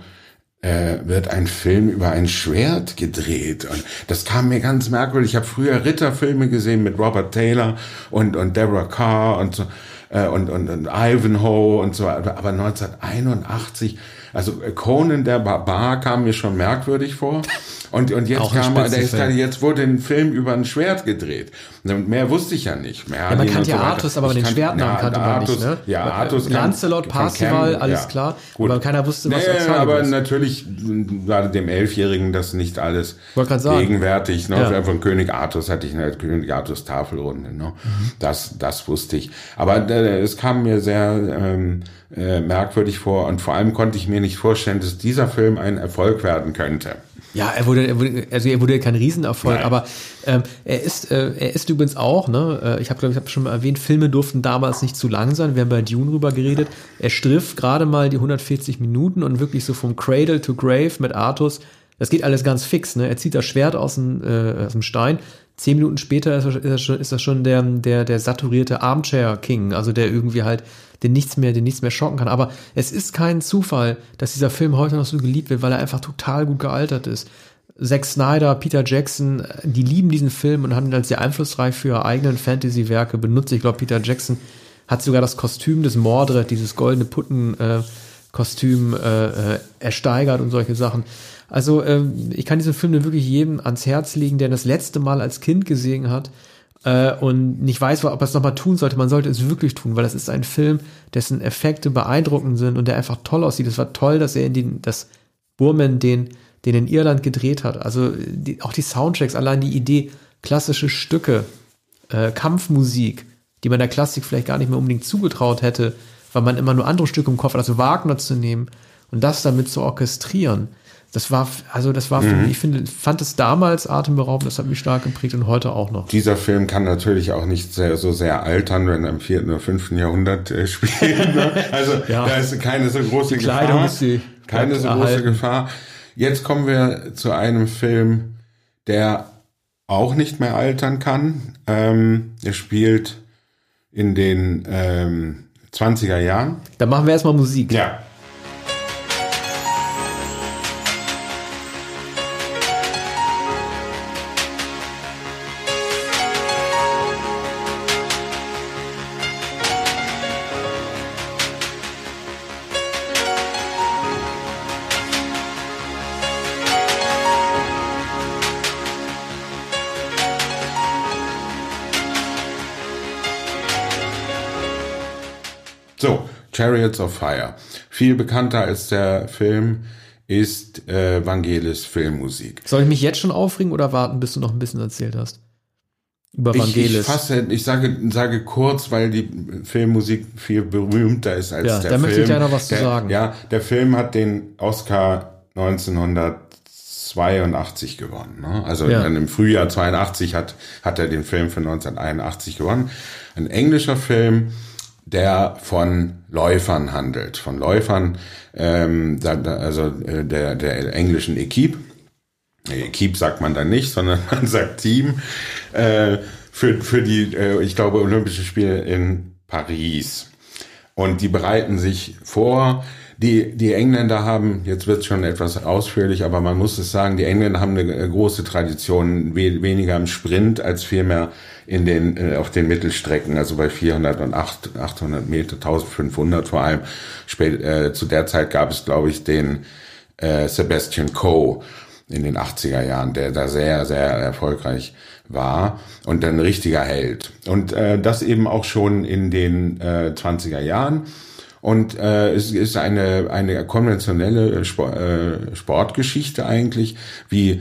äh, wird ein Film über ein Schwert gedreht. Und das kam mir ganz merkwürdig. Ich habe früher Ritterfilme gesehen mit Robert Taylor und, und Deborah Carr und so äh, und, und, und Ivanhoe und so. Aber 1981, also Conan der Barbar kam mir schon merkwürdig vor. Und, und jetzt kam, der ist da, jetzt wurde ein Film über ein Schwert gedreht. Und mehr wusste ich ja nicht. Mehr ja, man kannte ja so Artus, aber den Schwertnamen kannte man Artus, nicht, ne? Ja, Artus. Lancelot, Parzival, alles ja. klar. Gut. Aber keiner wusste, was nee, Excalibur aber ist. natürlich war dem Elfjährigen das nicht alles gegenwärtig. Ne? Ja. Von König Artus hatte ich eine König Artus Tafelrunde. Ne? Mhm. Das, das wusste ich. Aber äh, es kam mir sehr ähm, äh, merkwürdig vor und vor allem konnte ich mir nicht vorstellen, dass dieser Film ein Erfolg werden könnte. Ja, er wurde, er wurde, also er wurde kein Riesenerfolg, Nein. aber ähm, er ist, äh, er ist übrigens auch, ne, äh, ich habe glaube ich habe schon mal erwähnt, Filme durften damals nicht zu lang sein. Wir haben bei Dune rüber geredet. Er striff gerade mal die 140 Minuten und wirklich so vom Cradle to Grave mit Artus. Das geht alles ganz fix, ne? Er zieht das Schwert aus dem, äh, aus dem Stein. Zehn Minuten später ist das schon, ist das schon der, der, der saturierte Armchair King, also der irgendwie halt den nichts mehr, den nichts mehr schocken kann. Aber es ist kein Zufall, dass dieser Film heute noch so geliebt wird, weil er einfach total gut gealtert ist. Zack Snyder, Peter Jackson, die lieben diesen Film und haben ihn als sehr einflussreich für ihre eigenen Fantasy-Werke benutzt. Ich glaube, Peter Jackson hat sogar das Kostüm des Mordred, dieses goldene Putten-Kostüm äh, äh, ersteigert und solche Sachen. Also äh, ich kann diesen Film nur wirklich jedem ans Herz legen, der das letzte Mal als Kind gesehen hat äh, und nicht weiß, ob er es nochmal tun sollte. Man sollte es wirklich tun, weil das ist ein Film, dessen Effekte beeindruckend sind und der einfach toll aussieht. Es war toll, dass er in den, dass Burman den den in Irland gedreht hat. Also die, auch die Soundtracks, allein die Idee, klassische Stücke, äh, Kampfmusik, die man der Klassik vielleicht gar nicht mehr unbedingt zugetraut hätte, weil man immer nur andere Stücke im Kopf hat, also Wagner zu nehmen und das damit zu orchestrieren. Das war, also das war, mhm. ich finde, fand es damals atemberaubend, das hat mich stark geprägt und heute auch noch. Dieser Film kann natürlich auch nicht sehr, so sehr altern, wenn er im vierten oder fünften Jahrhundert äh, spielt. Ne? Also ja. da ist keine so große die Gefahr. Ist die keine so erhalten. große Gefahr. Jetzt kommen wir zu einem Film, der auch nicht mehr altern kann. Ähm, er spielt in den ähm, 20er Jahren. Dann machen wir erstmal Musik. Ja. Chariots of Fire. Viel bekannter als der Film ist äh, Vangelis Filmmusik. Soll ich mich jetzt schon aufregen oder warten, bis du noch ein bisschen erzählt hast? Über Vangelis. Ich, ich, fasse, ich sage, sage kurz, weil die Filmmusik viel berühmter ist als ja, der da Film. Da möchte ich ja noch was der, zu sagen. Ja, der Film hat den Oscar 1982 gewonnen. Ne? Also ja. im Frühjahr 82 hat, hat er den Film für 1981 gewonnen. Ein englischer Film, der von Läufern handelt, von Läufern, ähm, also äh, der, der englischen Equipe. Equipe sagt man dann nicht, sondern man sagt Team äh, für, für die, äh, ich glaube, Olympische Spiele in Paris. Und die bereiten sich vor. Die, die Engländer haben, jetzt wird es schon etwas ausführlich, aber man muss es sagen, die Engländer haben eine große Tradition, we weniger im Sprint als vielmehr in den, äh, auf den Mittelstrecken, also bei 400 und 8, 800 Meter, 1500 vor allem. Spät, äh, zu der Zeit gab es, glaube ich, den äh, Sebastian Coe in den 80er Jahren, der da sehr, sehr erfolgreich war und ein richtiger Held. Und äh, das eben auch schon in den äh, 20er Jahren. Und äh, es ist eine, eine konventionelle Sport, äh, Sportgeschichte eigentlich, wie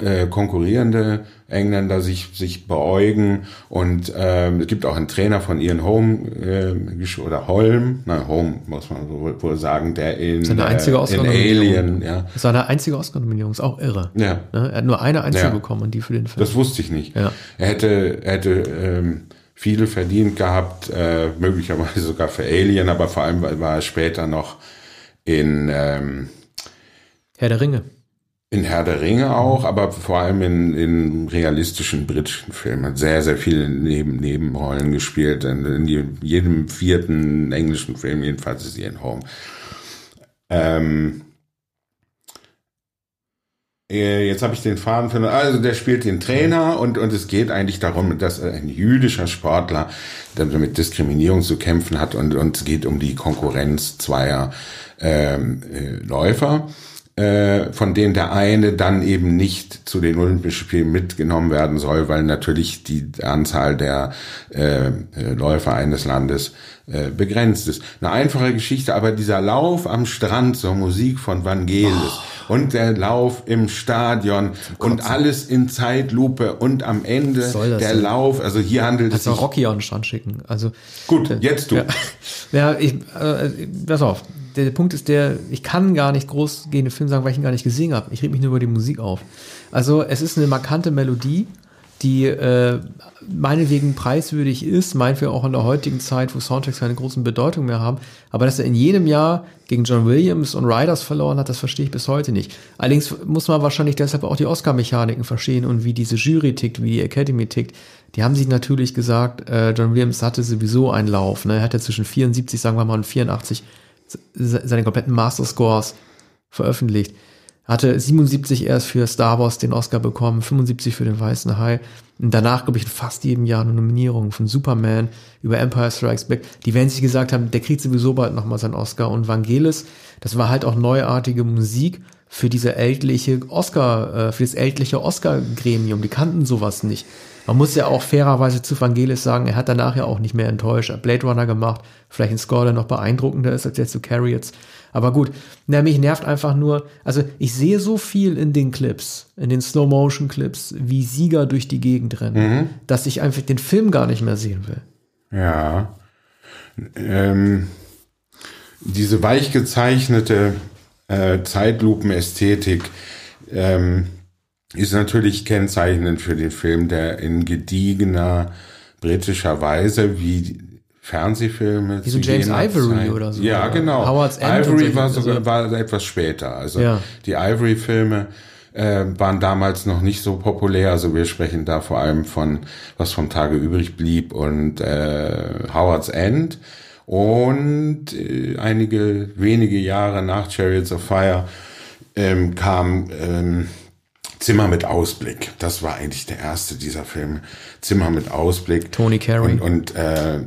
äh, konkurrierende Engländer sich sich beäugen und äh, es gibt auch einen Trainer von Ian Home äh, oder Holm, na Home muss man wohl sagen, der in, seine einzige äh, in Alien, ja. Seine einzige Oscar-Nominierung ist auch irre. Ja. Ne? Er hat nur eine einzige ja. bekommen und die für den Film. Das wusste ich nicht. Ja. Er hätte er hätte ähm, viele verdient gehabt, äh, möglicherweise sogar für Alien, aber vor allem war er später noch in ähm, Herr der Ringe. In Herr der Ringe auch, aber vor allem in, in realistischen britischen Filmen. Hat sehr, sehr viele Neben Nebenrollen gespielt. In, in, jedem vierten englischen Film, jedenfalls ist Ian Home. Ähm, äh, jetzt habe ich den Faden für. Also der spielt den Trainer und, und es geht eigentlich darum, dass ein jüdischer Sportler mit Diskriminierung zu kämpfen hat und, und es geht um die Konkurrenz zweier ähm, äh, Läufer äh, von denen der eine dann eben nicht zu den Olympischen Spielen mitgenommen werden soll, weil natürlich die Anzahl der äh, Läufer eines Landes äh, begrenzt ist. Eine einfache Geschichte, aber dieser Lauf am Strand zur Musik von Vangelis oh. und der Lauf im Stadion und alles in Zeitlupe und am Ende der sein? Lauf, also hier handelt es sich... Rocky an den Strand schicken. Also Gut, äh, jetzt du. Ja, ja ich, äh, pass auf, der Punkt ist der, ich kann gar nicht groß gehende Film sagen, weil ich ihn gar nicht gesehen habe. Ich rede mich nur über die Musik auf. Also es ist eine markante Melodie, die äh, meinetwegen preiswürdig ist, meint wir auch in der heutigen Zeit, wo Soundtracks keine großen Bedeutung mehr haben. Aber dass er in jedem Jahr gegen John Williams und Riders verloren hat, das verstehe ich bis heute nicht. Allerdings muss man wahrscheinlich deshalb auch die Oscar-Mechaniken verstehen und wie diese Jury tickt, wie die Academy tickt. Die haben sich natürlich gesagt, äh, John Williams hatte sowieso einen Lauf. Ne? Er hatte zwischen 74, sagen wir mal, und 84 seine kompletten Master Scores veröffentlicht. Hatte 77 erst für Star Wars den Oscar bekommen, 75 für den Weißen Hai. Und danach, glaube ich, in fast jedem Jahr eine Nominierung von Superman über Empire Strikes Back. Die werden sich gesagt haben, der kriegt sowieso bald nochmal seinen Oscar. Und Vangelis, das war halt auch neuartige Musik für diese ältliche Oscar, äh, für das ältliche Oscar-Gremium. Die kannten sowas nicht. Man muss ja auch fairerweise zu Vangelis sagen, er hat danach ja auch nicht mehr enttäuscht. Er hat Blade Runner gemacht, vielleicht ein Score, der noch beeindruckender ist als jetzt zu Carriots. Aber gut, na, mich nervt einfach nur, also ich sehe so viel in den Clips, in den Slow-Motion-Clips, wie Sieger durch die Gegend rennen, dass ich einfach den Film gar nicht mehr sehen will. Ja. Ähm, diese weich gezeichnete äh, Zeitlupenästhetik ähm, ist natürlich kennzeichnend für den Film, der in gediegener britischer Weise wie Fernsehfilme Wie so James Ivory Zeit- oder so, Ja, genau. Howard's End Ivory war, sogar, also- war etwas später. Also Ja. die Ivory-Filme äh, waren damals noch nicht so populär. Also wir sprechen da vor allem von was vom Tage übrig blieb und äh, Howard's End. Und äh, einige wenige Jahre nach Chariots of Fire ähm, kam ähm, Zimmer mit Ausblick. Das war eigentlich der erste dieser Filme. Zimmer mit Ausblick. Tony Carey. Und, und äh,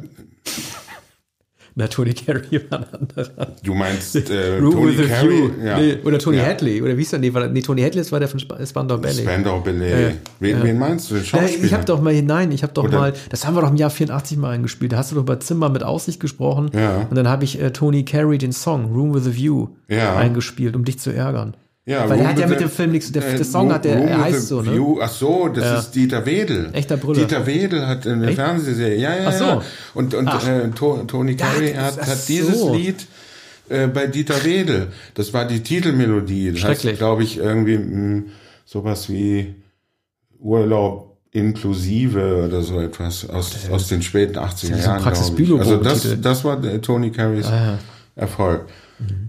Na, Tony Carey war ein anderer. du meinst äh, Room Tony with Carey? Ja. Nee, oder Tony ja. Hadley. Oder wie hieß der? Nee, war, nee Tony Hadley war der von Sp Spandau Ballet. Spandau Ballet. Ja. Wen, wen meinst du? Den Schauspieler? ich habe doch mal, nein, ich habe doch Oder- mal, das haben wir doch im Jahr 84 mal eingespielt. Da hast du doch über Zimmer mit Aussicht gesprochen. Ja. Und dann habe ich äh, Tony Carey den Song Room with a View eingespielt, um dich zu ärgern. Ja, Weil der hat ja mit dem Film nichts, der, äh, der Song hat, der er heißt so, ne? View. Ach so, das Ja. ist Dieter Wedel. Echter Brüller. Dieter Wedel hat eine Echt? Fernsehserie. Ja, ja, Ach so. ja. Und, und Ach. äh, To- Tony Carey das- hat, hat dieses so. Lied äh, bei Dieter Wedel. Das war die Titelmelodie. Das Schrecklich. glaube ich, irgendwie mh, sowas wie Urlaub inklusive oder so etwas aus, aus den späten 80er so ein Jahren. Also das, das war Tony Careys Ah, ja. Erfolg.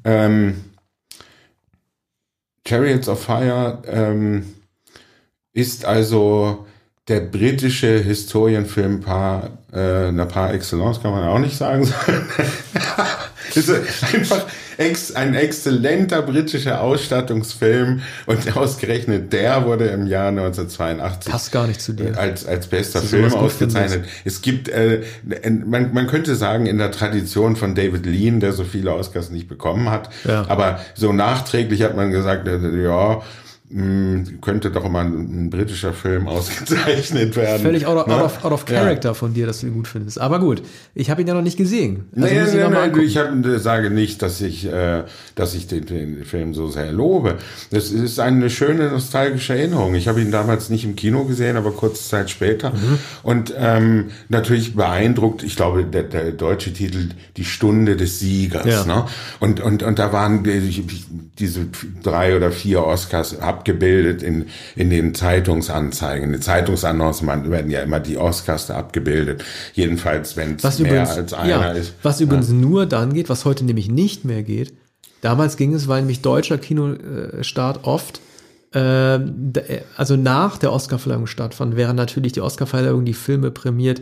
Ähm, Chariots of Fire ähm, ist also der britische Historienfilm par, äh, na, par excellence, kann man auch nicht sagen. ist einfach ex, ein exzellenter britischer Ausstattungsfilm und ausgerechnet der wurde im Jahr 1982 Passt gar nicht zu dir. als, als bester Film ausgezeichnet. Es gibt, äh, man, man könnte sagen, in der Tradition von David Lean, der so viele Oscars nicht bekommen hat, Ja. aber so nachträglich hat man gesagt, ja, könnte doch mal ein, ein britischer Film ausgezeichnet werden. Völlig out of, Ne? out of, out of Ja. character von dir, dass du ihn gut findest. Aber gut, ich habe ihn ja noch nicht gesehen. Also Nee, nee, nee, angucken. ich hab, äh, sage nicht, dass ich, äh, dass ich den, den Film so sehr lobe. Das ist eine schöne nostalgische Erinnerung. Ich habe ihn damals nicht im Kino gesehen, aber kurze Zeit später. Mhm. Und ähm, natürlich beeindruckt, ich glaube, der, der deutsche Titel Die Stunde des Siegers. Ja. Ne? Und, und, und da waren die- diese drei oder vier Oscars abgebildet in, in den Zeitungsanzeigen. In den Zeitungsannoncen werden ja immer die Oscars da abgebildet. Jedenfalls, wenn es mehr übrigens, als einer ja, ist. was übrigens nur dann geht, was heute nämlich nicht mehr geht. Damals ging es, weil nämlich deutscher Kinostart oft, ähm, d- also nach der Oscarverleihung stattfand, während natürlich die Oscarverleihung die Filme prämiert,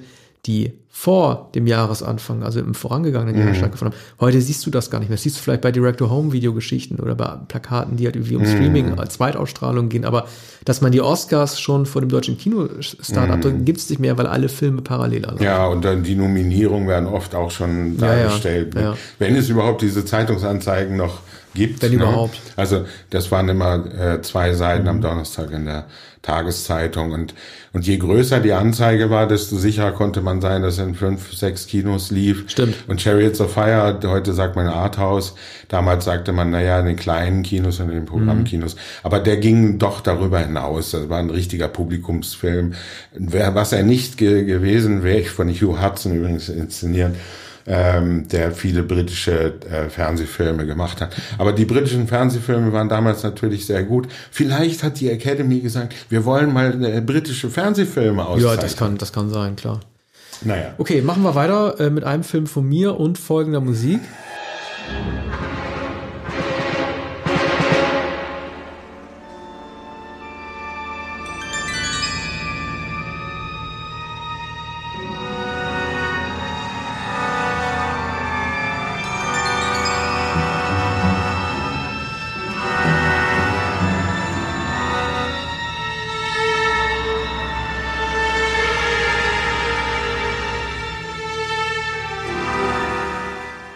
die vor dem Jahresanfang, also im vorangegangenen Mhm. Jahr stattgefunden haben. Heute siehst du das gar nicht mehr. Das siehst du vielleicht bei Direct-to-Home-Videogeschichten oder bei Plakaten, die halt irgendwie Mhm. um Streaming als Zweitausstrahlung gehen. Aber dass man die Oscars schon vor dem deutschen Kinostart abdrückt, gibt es nicht mehr, weil alle Filme parallel laufen. Mhm. Ja, und dann die Nominierungen werden oft auch schon Ja, ja, dargestellt. ja. Wenn es überhaupt diese Zeitungsanzeigen noch gibt. Wenn überhaupt. Also das waren immer äh, zwei Seiten am Donnerstag in der Tageszeitung. Und, und je größer die Anzeige war, desto sicherer konnte man sein, dass er in fünf, sechs Kinos lief. Stimmt. Und Chariots of Fire, heute sagt man Arthouse, damals sagte man, naja, in den kleinen Kinos und in den Programmkinos. Aber der ging doch darüber hinaus. Das war ein richtiger Publikumsfilm. Was er nicht ge gewesen wäre, von Hugh Hudson übrigens inszeniert, ähm, der viele britische äh, Fernsehfilme gemacht hat. Aber die britischen Fernsehfilme waren damals natürlich sehr gut. Vielleicht hat die Academy gesagt, wir wollen mal äh, britische Fernsehfilme auszeichnen. Ja, das kann, das kann sein, klar. Naja. Okay, machen wir weiter äh, mit einem Film von mir und folgender Musik.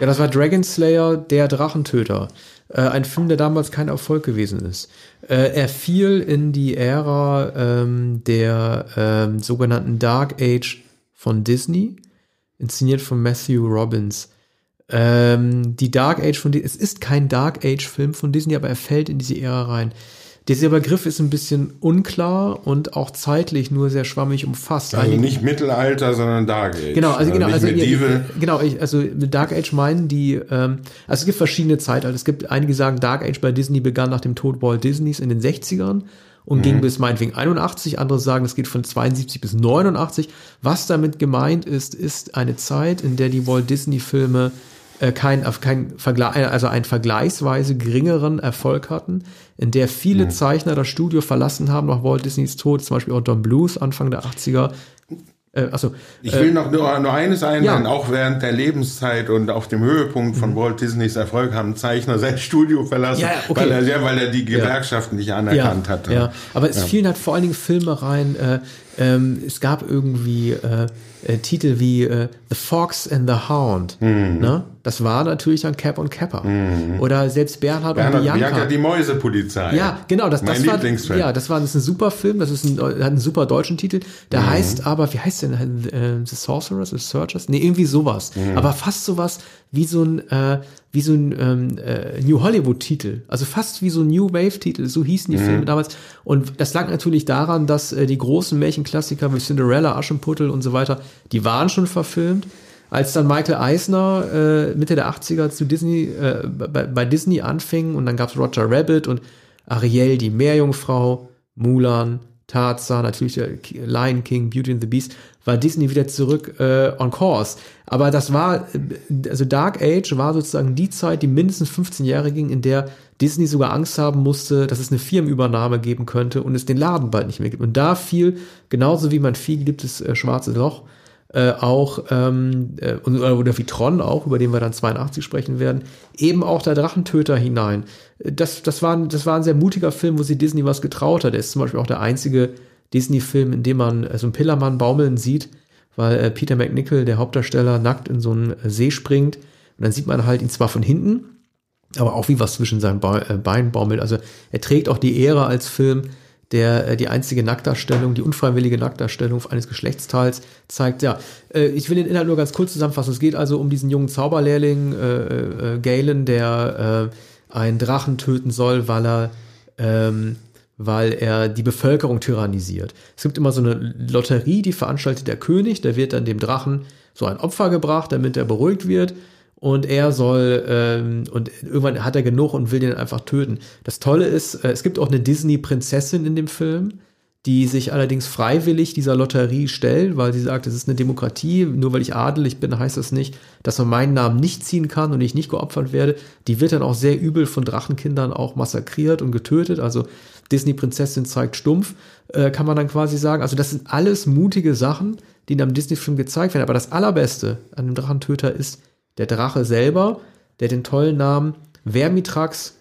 Ja, das war Dragon Slayer, der Drachentöter. Äh, ein Film, der damals kein Erfolg gewesen ist. Äh, er fiel in die Ära ähm, der ähm, sogenannten Dark Age von Disney, inszeniert von Matthew Robbins. Ähm, die Dark Age von Disney, es ist kein Dark Age Film von Disney, aber er fällt in diese Ära rein. Dieser Begriff ist ein bisschen unklar und auch zeitlich nur sehr schwammig umfasst. Also Einige- nicht Mittelalter, sondern Dark Age. Genau, also genau, also Medieval. genau, also mit Dark Age meinen die, ähm, also es gibt verschiedene Zeitalter. Es gibt einige sagen, Dark Age bei Disney begann nach dem Tod Walt Disneys in den 60ern und ging bis meinetwegen 81. Andere sagen, es geht von 72 bis 89. Was damit gemeint ist, ist eine Zeit, in der die Walt Disney Filme äh, kein, kein Vergleich, also einen vergleichsweise geringeren Erfolg hatten, in der viele Zeichner das Studio verlassen haben nach Walt Disneys Tod, zum Beispiel auch Don Blues Anfang der 80er. Äh, also, Ich will noch nur, nur eines einwenden, ja. auch während der Lebenszeit und auf dem Höhepunkt von Walt Disneys Erfolg haben Zeichner sein Studio verlassen, Ja, okay. weil, er, ja, weil er die Gewerkschaften nicht anerkannt hatte. Ja, aber es fielen halt vor allen Dingen Filme rein. Äh, ähm, es gab irgendwie äh, äh, Titel wie äh, The Fox and the Hound. Mhm. Ne? Das war natürlich dann Cap und Capper. Oder selbst Bernhard, Bernhard und Bianca. Bianca, die Mäusepolizei. Ja, genau, das, mein das war, Lieblingsfilm. ja, das war das ist ein super Film, das ist ein, hat einen super deutschen Titel. Der Mhm. heißt aber, wie heißt denn? Äh, The Sorcerers, The Searchers? Nee, irgendwie sowas. Mhm. Aber fast sowas wie so ein, äh, wie so ein ähm, äh, New Hollywood-Titel. Also fast wie so ein New Wave-Titel. So hießen die Mhm. Filme damals. Und das lag natürlich daran, dass äh, die großen Märchenklassiker wie Cinderella, Aschenputtel und so weiter, die waren schon verfilmt. Als dann Michael Eisner äh, Mitte der 80er zu Disney, äh, bei, bei Disney anfing und dann gab's Roger Rabbit und Ariel, die Meerjungfrau, Mulan, Tarzan, natürlich der Lion King, Beauty and the Beast, war Disney wieder zurück äh, on course. Aber das war, äh, also Dark Age war sozusagen die Zeit, die mindestens 15 Jahre ging, in der Disney sogar Angst haben musste, dass es eine Firmenübernahme geben könnte und es den Laden bald nicht mehr gibt. Und da fiel, genauso wie mein viel geliebtes äh, schwarzes Loch, äh, auch, ähm, äh, und- oder wie Tron auch, über den wir dann 82 sprechen werden, eben auch der Drachentöter hinein. Äh, Das, das, war, das war ein sehr mutiger Film, wo sie Disney was getraut hat. Er ist zum Beispiel auch der einzige Disney-Film, in dem man äh, so einen Pillermann baumeln sieht, weil äh, Peter McNichol, der Hauptdarsteller, nackt in so einen äh, See springt. Und dann sieht man halt ihn zwar von hinten, aber auch wie was zwischen seinen Be Beinen baumelt. Also er trägt auch die Ehre als Film, der die einzige Nacktdarstellung, die unfreiwillige Nacktdarstellung eines Geschlechtsteils zeigt. Ja, ich will den Inhalt nur ganz kurz zusammenfassen. Es geht also um diesen jungen Zauberlehrling äh, äh, Galen, der äh, einen Drachen töten soll, weil er ähm, weil er die Bevölkerung tyrannisiert. Es gibt immer so eine Lotterie, die veranstaltet der König, da wird dann dem Drachen so ein Opfer gebracht, damit er beruhigt wird. Und er soll, ähm, und irgendwann hat er genug und will den einfach töten. Das Tolle ist, äh, es gibt auch eine Disney-Prinzessin in dem Film, die sich allerdings freiwillig dieser Lotterie stellt, weil sie sagt, es ist eine Demokratie, nur weil ich adelig bin, heißt das nicht, dass man meinen Namen nicht ziehen kann und ich nicht geopfert werde. Die wird dann auch sehr übel von Drachenkindern auch massakriert und getötet. Also Disney-Prinzessin zeigt stumpf, äh, kann man dann quasi sagen. Also das sind alles mutige Sachen, die in einem Disney-Film gezeigt werden. Aber das Allerbeste an dem Drachentöter ist der Drache selber, der den tollen Namen Vermitrax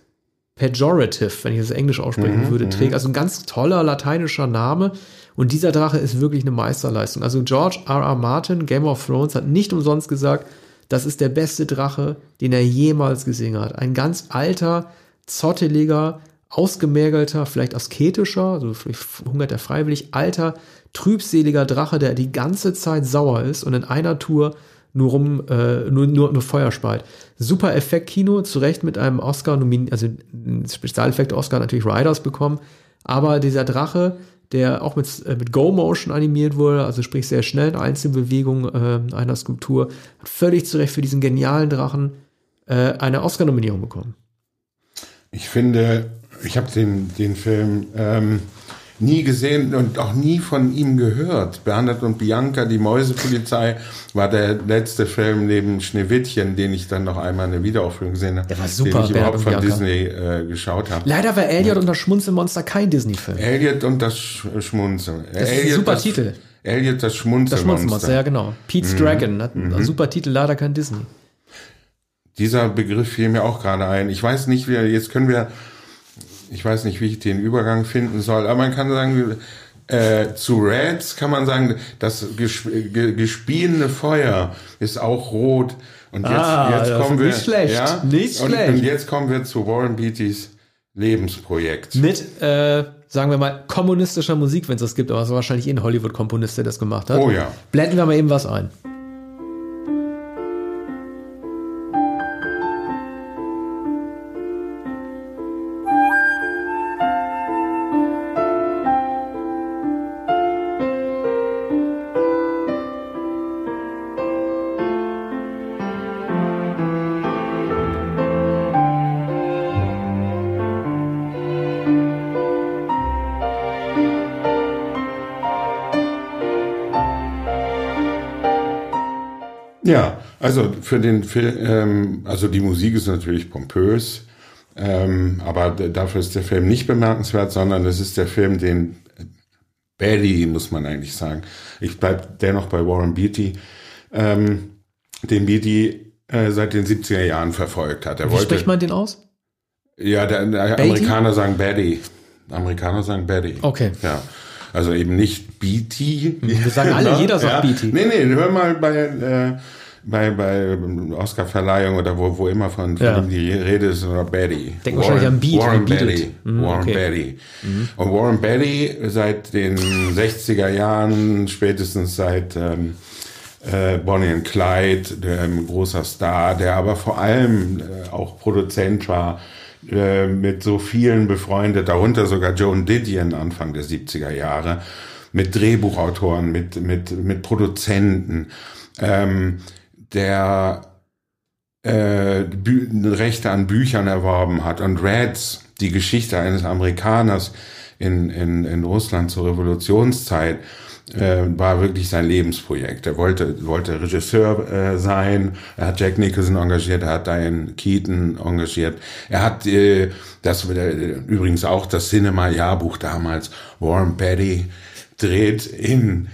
Pejorative, wenn ich das Englisch aussprechen würde, trägt. Also ein ganz toller lateinischer Name. Und dieser Drache ist wirklich eine Meisterleistung. Also George R. R. Martin, Game of Thrones, hat nicht umsonst gesagt, das ist der beste Drache, den er jemals gesehen hat. Ein ganz alter, zotteliger, ausgemergelter, vielleicht asketischer, also vielleicht hungert er freiwillig, alter, trübseliger Drache, der die ganze Zeit sauer ist und in einer Tour nur rum, äh, nur, nur, nur Feuer speit. Super Effekt-Kino, zu Recht mit einem Oscar, also Spezialeffekt-Oscar natürlich Riders bekommen, aber dieser Drache, der auch mit, äh, mit Go-Motion animiert wurde, also sprich sehr schnell in Einzelbewegung äh, einer Skulptur, hat völlig zu Recht für diesen genialen Drachen äh, eine Oscar-Nominierung bekommen. Ich finde, ich habe den, den Film ähm, nie gesehen und auch nie von ihm gehört. Bernhard und Bianca, die Mäusepolizei, war der letzte Film neben Schneewittchen, den ich dann noch einmal in der Wiederaufführung gesehen habe. Der war super, Den ich Bernhard überhaupt von. Disney äh, geschaut habe. Leider war Elliot und das Schmunzelmonster kein Disney-Film. Elliot und das Sch Schmunzeln. Das ist ein super Titel. Elliot das Das Schmunzelmonster. Schmunzelmonster, ja genau. Pete's Dragon, hat Mhm. super Titel, leider kein Disney. Dieser Begriff fiel mir auch gerade ein. Ich weiß nicht, wie, jetzt können wir, ich weiß nicht, wie ich den Übergang finden soll, aber man kann sagen, äh, zu Reds kann man sagen, das gesp ge gespielene Feuer ist auch rot. Und jetzt, Ah, jetzt kommen wir, nicht schlecht, ja, nicht und, schlecht. Und jetzt kommen wir zu Warren Beattys Lebensprojekt. Mit, äh, sagen wir mal, kommunistischer Musik, wenn es das gibt, aber es war wahrscheinlich eh ein Hollywood-Komponist, der das gemacht hat. Oh ja. Blenden wir mal eben was ein. Ja, also für den Film, ähm, also die Musik ist natürlich pompös, ähm, aber dafür ist der Film nicht bemerkenswert, sondern es ist der Film, den Betty, muss man eigentlich sagen. Ich bleib dennoch bei Warren Beatty, ähm, den Beatty äh, seit den 70er Jahren verfolgt hat. Er Wie wollte, spricht man den aus? ja, der, der? Amerikaner sagen Betty. Amerikaner sagen Betty. Okay. Ja. Also eben nicht Beatty. Wir sagen alle, jeder sagt Beatty. Nee, nee, hör mal bei, äh, bei, bei Oscar-Verleihung oder wo, wo immer von, Ja. dem die Rede ist, oder Betty. Denk wahrscheinlich an Beat, Warren Betty. Mhm, Warren okay. Betty. Und Warren Betty seit den 60er Jahren, spätestens seit ähm, äh, Bonnie and Clyde, der ein großer Star, der aber vor allem äh, auch Produzent war, äh, mit so vielen befreundet, darunter sogar Joan Didion Anfang der 70er Jahre, mit Drehbuchautoren, mit, mit, mit Produzenten, ähm, der äh, Rechte an Büchern erworben hat und Reds, die Geschichte eines Amerikaners in, in, in Russland zur Revolutionszeit, äh, war wirklich sein Lebensprojekt. Er wollte, wollte Regisseur äh, sein, er hat Jack Nicholson engagiert, er hat Diane Keaton engagiert, er hat äh, das äh, übrigens auch das Cinema-Jahrbuch damals, Warren Betty dreht in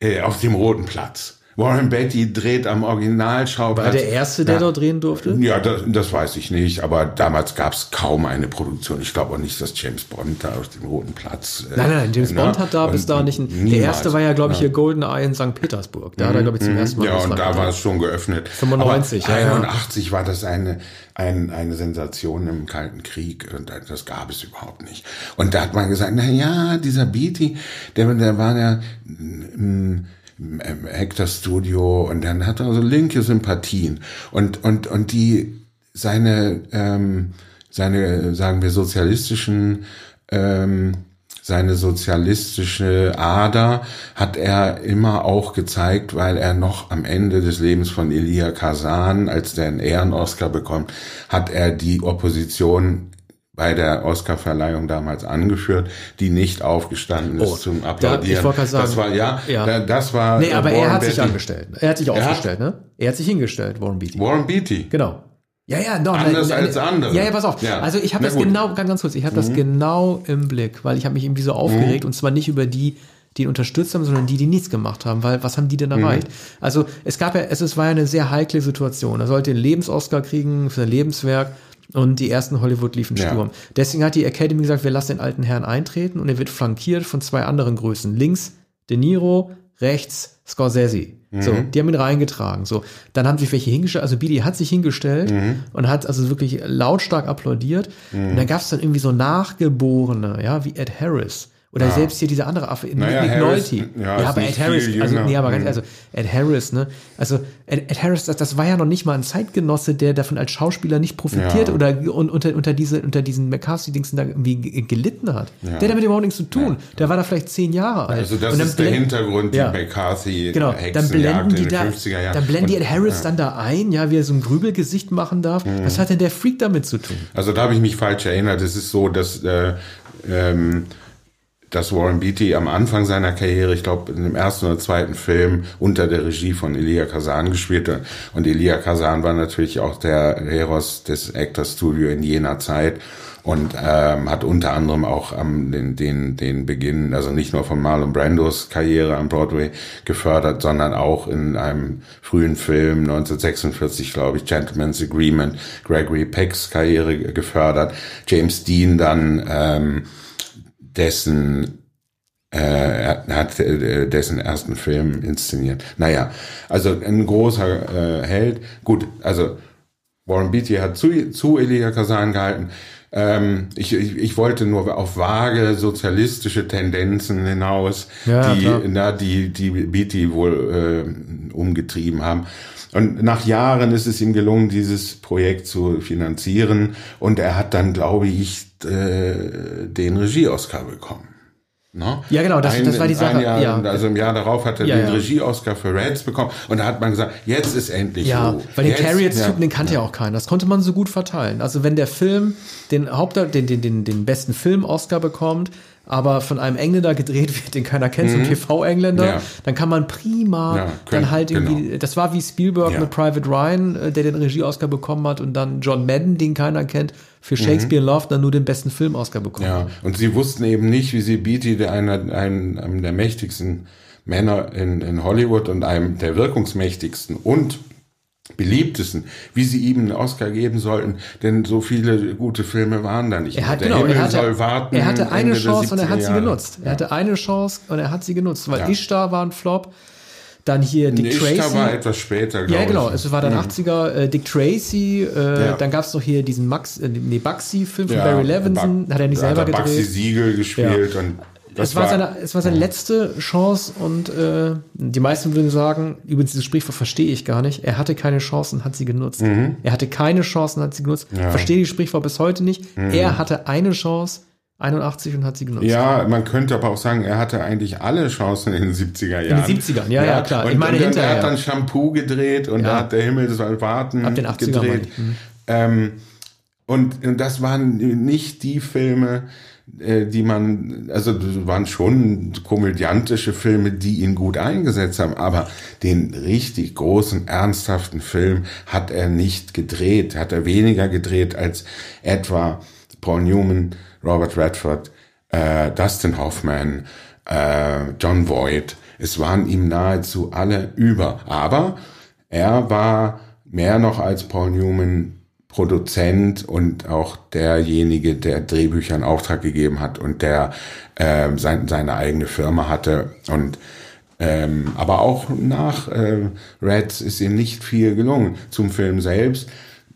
äh, auf dem Roten Platz. Warren Betty dreht am Originalschauplatz. War der Erste, der Ja. dort drehen durfte? Ja, das, das weiß ich nicht, aber damals gab es kaum eine Produktion. Ich glaube auch nicht, dass James Bond da auf dem Roten Platz. äh, Nein, nein, James na, Bond hat da bis da nicht. Ein, der niemals. erste war ja, glaube ich, hier GoldenEye in St. Petersburg. Da hat er, glaube ich, zum ersten Mal Ja, und da war es schon geöffnet. 95, Aber ja, ja. 81 war das eine, ein, eine Sensation im Kalten Krieg. Und das gab es überhaupt nicht. Und da hat man gesagt, na ja, dieser Beatty, der, der war ja im Hector Studio und dann hat er so linke Sympathien. Und, und, und die, seine, ähm, seine, sagen wir, sozialistischen, ähm, seine sozialistische Ader hat er immer auch gezeigt, weil er noch am Ende des Lebens von Elia Kazan, als der einen Ehren-Oscar bekommt, hat er die Opposition bei der Oscarverleihung damals angeführt, die nicht aufgestanden ist Oh, zum da- Applaudieren. ich wollte gerade sagen, das war ja, ja. da- das war. Nee, äh, aber er Warren hat sich Beatty. angestellt. Er hat sich Er hat- aufgestellt, ne? Er hat sich hingestellt, Warren Beatty. Warren Beatty. Genau. Ja, ja, no, Anders nein, als andere. Ja, ja, pass auf. Ja. Also ich habe das gut. Mhm. genau, ganz, ganz kurz, ich habe das genau im Blick, weil ich habe mich irgendwie so aufgeregt und zwar nicht über die, die ihn unterstützt haben, sondern die, die nichts gemacht haben, weil was haben die denn erreicht? Also es gab ja, es, es war ja eine sehr heikle Situation. Er sollte den Lebensoscar kriegen für sein Lebenswerk und die ersten Hollywood liefen Ja. Sturm. Deswegen hat die Academy gesagt, wir lassen den alten Herrn eintreten und er wird flankiert von zwei anderen Größen. Links De Niro, rechts Scorsese. So, die haben ihn reingetragen. So, dann haben sich welche hingestellt. Also Beatty hat sich hingestellt und hat also wirklich lautstark applaudiert. Und dann gab es dann irgendwie so Nachgeborene, ja, wie Ed Harris. Oder selbst hier dieser andere Affe, Naja, Nick Harris, Nolte. ja, ist aber Ed Harris, also, jünger. nee, aber ganz, Mhm. also Ed Harris, ne? Also Ed, Ed Harris, das, das war ja noch nicht mal ein Zeitgenosse, der davon als Schauspieler nicht profitiert Ja. oder und, unter, unter, diese, unter diesen McCarthy-Dings da irgendwie ge- gelitten hat. Der hat damit überhaupt nichts zu tun. Der war da vielleicht zehn Jahre alt. Also das ist der Hintergrund, die Ja. McCarthy Genau, dann blenden die da, 50er Jahren. dann blenden die Und- Ed Harris dann da ein, ja, wie er so ein Grübelgesicht machen darf. Mhm. Was hat denn der Freak damit zu tun? Also da habe ich mich falsch erinnert. Es ist so, dass, äh, ähm, dass Warren Beatty am Anfang seiner Karriere, ich glaube in dem ersten oder zweiten Film, unter der Regie von Elia Kazan gespielt hat. Und Elia Kazan war natürlich auch der Heros des Actors Studio in jener Zeit und ähm, hat unter anderem auch am den, den, den Beginn, also nicht nur von Marlon Brandos Karriere am Broadway gefördert, sondern auch in einem frühen Film 1946, glaube ich, Gentleman's Agreement, Gregory Pecks Karriere gefördert, James Dean dann ähm, dessen äh, er hat äh, dessen ersten Film inszeniert. Naja, also ein großer äh, Held. Gut, also Warren Beatty hat zu, zu Elia Kazan gehalten. Ähm, ich, ich, ich wollte nur auf vage sozialistische Tendenzen hinaus, Ja, die, klar. na, die, die Beatty wohl äh, umgetrieben haben. Und nach Jahren ist es ihm gelungen, dieses Projekt zu finanzieren. Und er hat dann, glaube ich, äh, den Regie-Oscar bekommen. Ne? Ja, genau, das- das war die Sache, Ein Jahr, ja. Also im Jahr darauf hat er Ja, den ja. Regie-Oscar für Reds bekommen. Und da hat man gesagt, jetzt ist endlich Ja, Ruhe. weil den Carriot-Typen, ja. den kannte ja auch keiner. Das konnte man so gut verteilen. Also wenn der Film den Haupt, den, den, den, den besten Film-Oscar bekommt, aber von einem Engländer gedreht wird, den keiner kennt, so ein TV-Engländer, Mhm. Ja. dann kann man prima Ja, dann können- halt irgendwie, genau. das war wie Spielberg Ja. mit Private Ryan, äh, der den Regie-Oscar bekommen hat und dann John Madden, den keiner kennt, für Mhm. Shakespeare in Love dann nur den besten Film-Oscar bekommen hat. Ja, und sie wussten eben nicht, wie sie Beatty, der einer, einem, einem der mächtigsten Männer in, in Hollywood und einem der wirkungsmächtigsten und beliebtesten, wie sie ihm einen Oscar geben sollten, denn so viele gute Filme waren da nicht. Er hat, der genau, Himmel er hatte, soll warten. er hatte eine Ende Chance und er hat 70er sie genutzt. Er hatte eine Chance und er hat sie genutzt, weil Ja. Ishtar war ein Flop. Dann hier Dick Ishtar Tracy. war etwas später, Ja, glaube genau. ich. Es war dann 80er. Äh, Dick Tracy. Äh, Ja. Dann gab es noch hier diesen Max, äh, nee, Bugsy-Film von Ja, Barry Levinson. Buck- Hat er nicht selber er gedreht. Siegel gespielt und das Es war, seine, es war seine letzte Chance und äh, die meisten würden sagen, übrigens dieses Sprichwort verstehe ich gar nicht, er hatte keine Chance und hat sie genutzt. Er hatte keine Chance und hat sie genutzt. Mhm. Ja. Mhm. Verstehe die Sprichwort bis heute nicht. Er hatte eine Chance, 81 und hat sie genutzt. Ja, man könnte aber auch sagen, er hatte eigentlich alle Chancen in den 70er Jahren. den 70ern, ja, ja, klar. Und, Ich meine und, hinterher. er hat dann Shampoo gedreht und Ja. er hat der Himmel soll warten Ab den 80er meine gedreht. Mhm. Ähm, und, und das waren nicht die Filme, die man, also waren schon komödiantische Filme, die ihn gut eingesetzt haben, aber den richtig großen, ernsthaften Film hat er nicht gedreht, hat er weniger gedreht als etwa Paul Newman, Robert Redford, äh, Dustin Hoffman, äh, John Voight. Es waren ihm nahezu alle über. Aber er war mehr noch als Paul Newman Produzent und auch derjenige, der Drehbücher in Auftrag gegeben hat und der äh, sein, seine eigene Firma hatte. Und ähm, aber auch nach äh, Reds ist ihm nicht viel gelungen. Zum Film selbst,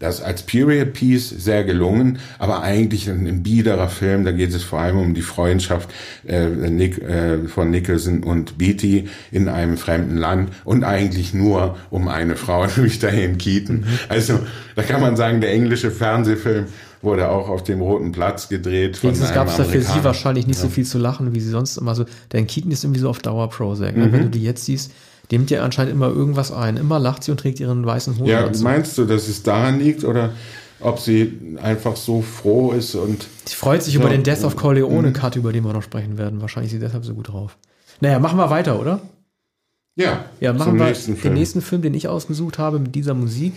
das als Period Piece sehr gelungen, aber eigentlich ein, ein biederer Film. Da geht es vor allem um die Freundschaft äh, Nick, äh, von Nicholson und Beatty in einem fremden Land und eigentlich nur um eine Frau, nämlich Diane Keaton. Also da kann man sagen, der englische Fernsehfilm wurde auch auf dem Roten Platz gedreht. Wenigstens gab es da für sie wahrscheinlich nicht so viel zu lachen, wie sie sonst immer so. Denn Keaton ist irgendwie so auf Dauer Prozac. Ne? Wenn du die jetzt siehst, die nimmt ja anscheinend immer irgendwas ein. Immer lacht sie und trägt ihren weißen Hut. Ja, meinst du, dass es daran liegt oder ob sie einfach so froh ist und Sie freut sich Ja. über den Death of Corleone Mhm. Cut, über den wir noch sprechen werden. Wahrscheinlich ist sie deshalb so gut drauf. Naja, machen wir weiter, oder? ja, Ja, machen wir nächsten den nächsten Film, den ich ausgesucht habe, mit dieser Musik.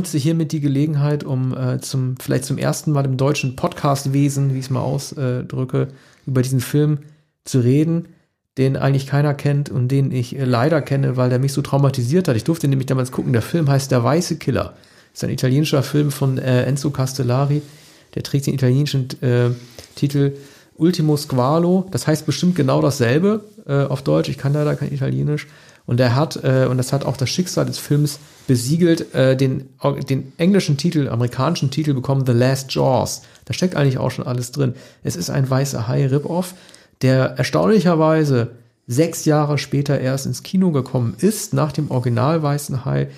Nutze hiermit die Gelegenheit, um äh, zum, vielleicht zum ersten Mal im deutschen Podcastwesen, wie ich es mal ausdrücke, über diesen Film zu reden, den eigentlich keiner kennt und den ich äh, leider kenne, weil der mich so traumatisiert hat. Ich durfte nämlich damals gucken. Der Film heißt Der Weiße Killer. ist ein italienischer Film von äh, Enzo Castellari. Der trägt den italienischen äh, Titel Ultimo Squalo. Das heißt bestimmt genau dasselbe äh, auf Deutsch. Ich kann leider kein Italienisch. Und er hat, äh, und das hat auch das Schicksal des Films besiegelt, äh, den, den englischen Titel, amerikanischen Titel bekommen, The Last Jaws. Da steckt eigentlich auch schon alles drin. Es ist ein weißer Hai-Rip-Off, der erstaunlicherweise sechs Jahre später erst ins Kino gekommen ist, nach dem Original Weißen Hai.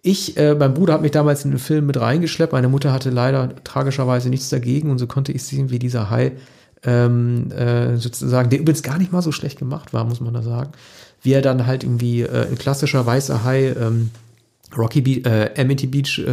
Ich, äh, mein Bruder hat mich damals in den Film mit reingeschleppt. Meine Mutter hatte leider tragischerweise nichts dagegen und so konnte ich sehen, wie dieser Hai ähm, äh, sozusagen, der übrigens gar nicht mal so schlecht gemacht war, muss man da sagen, wie er dann halt irgendwie äh, in klassischer weißer Hai ähm, Rocky Beach, äh, Amity Beach äh,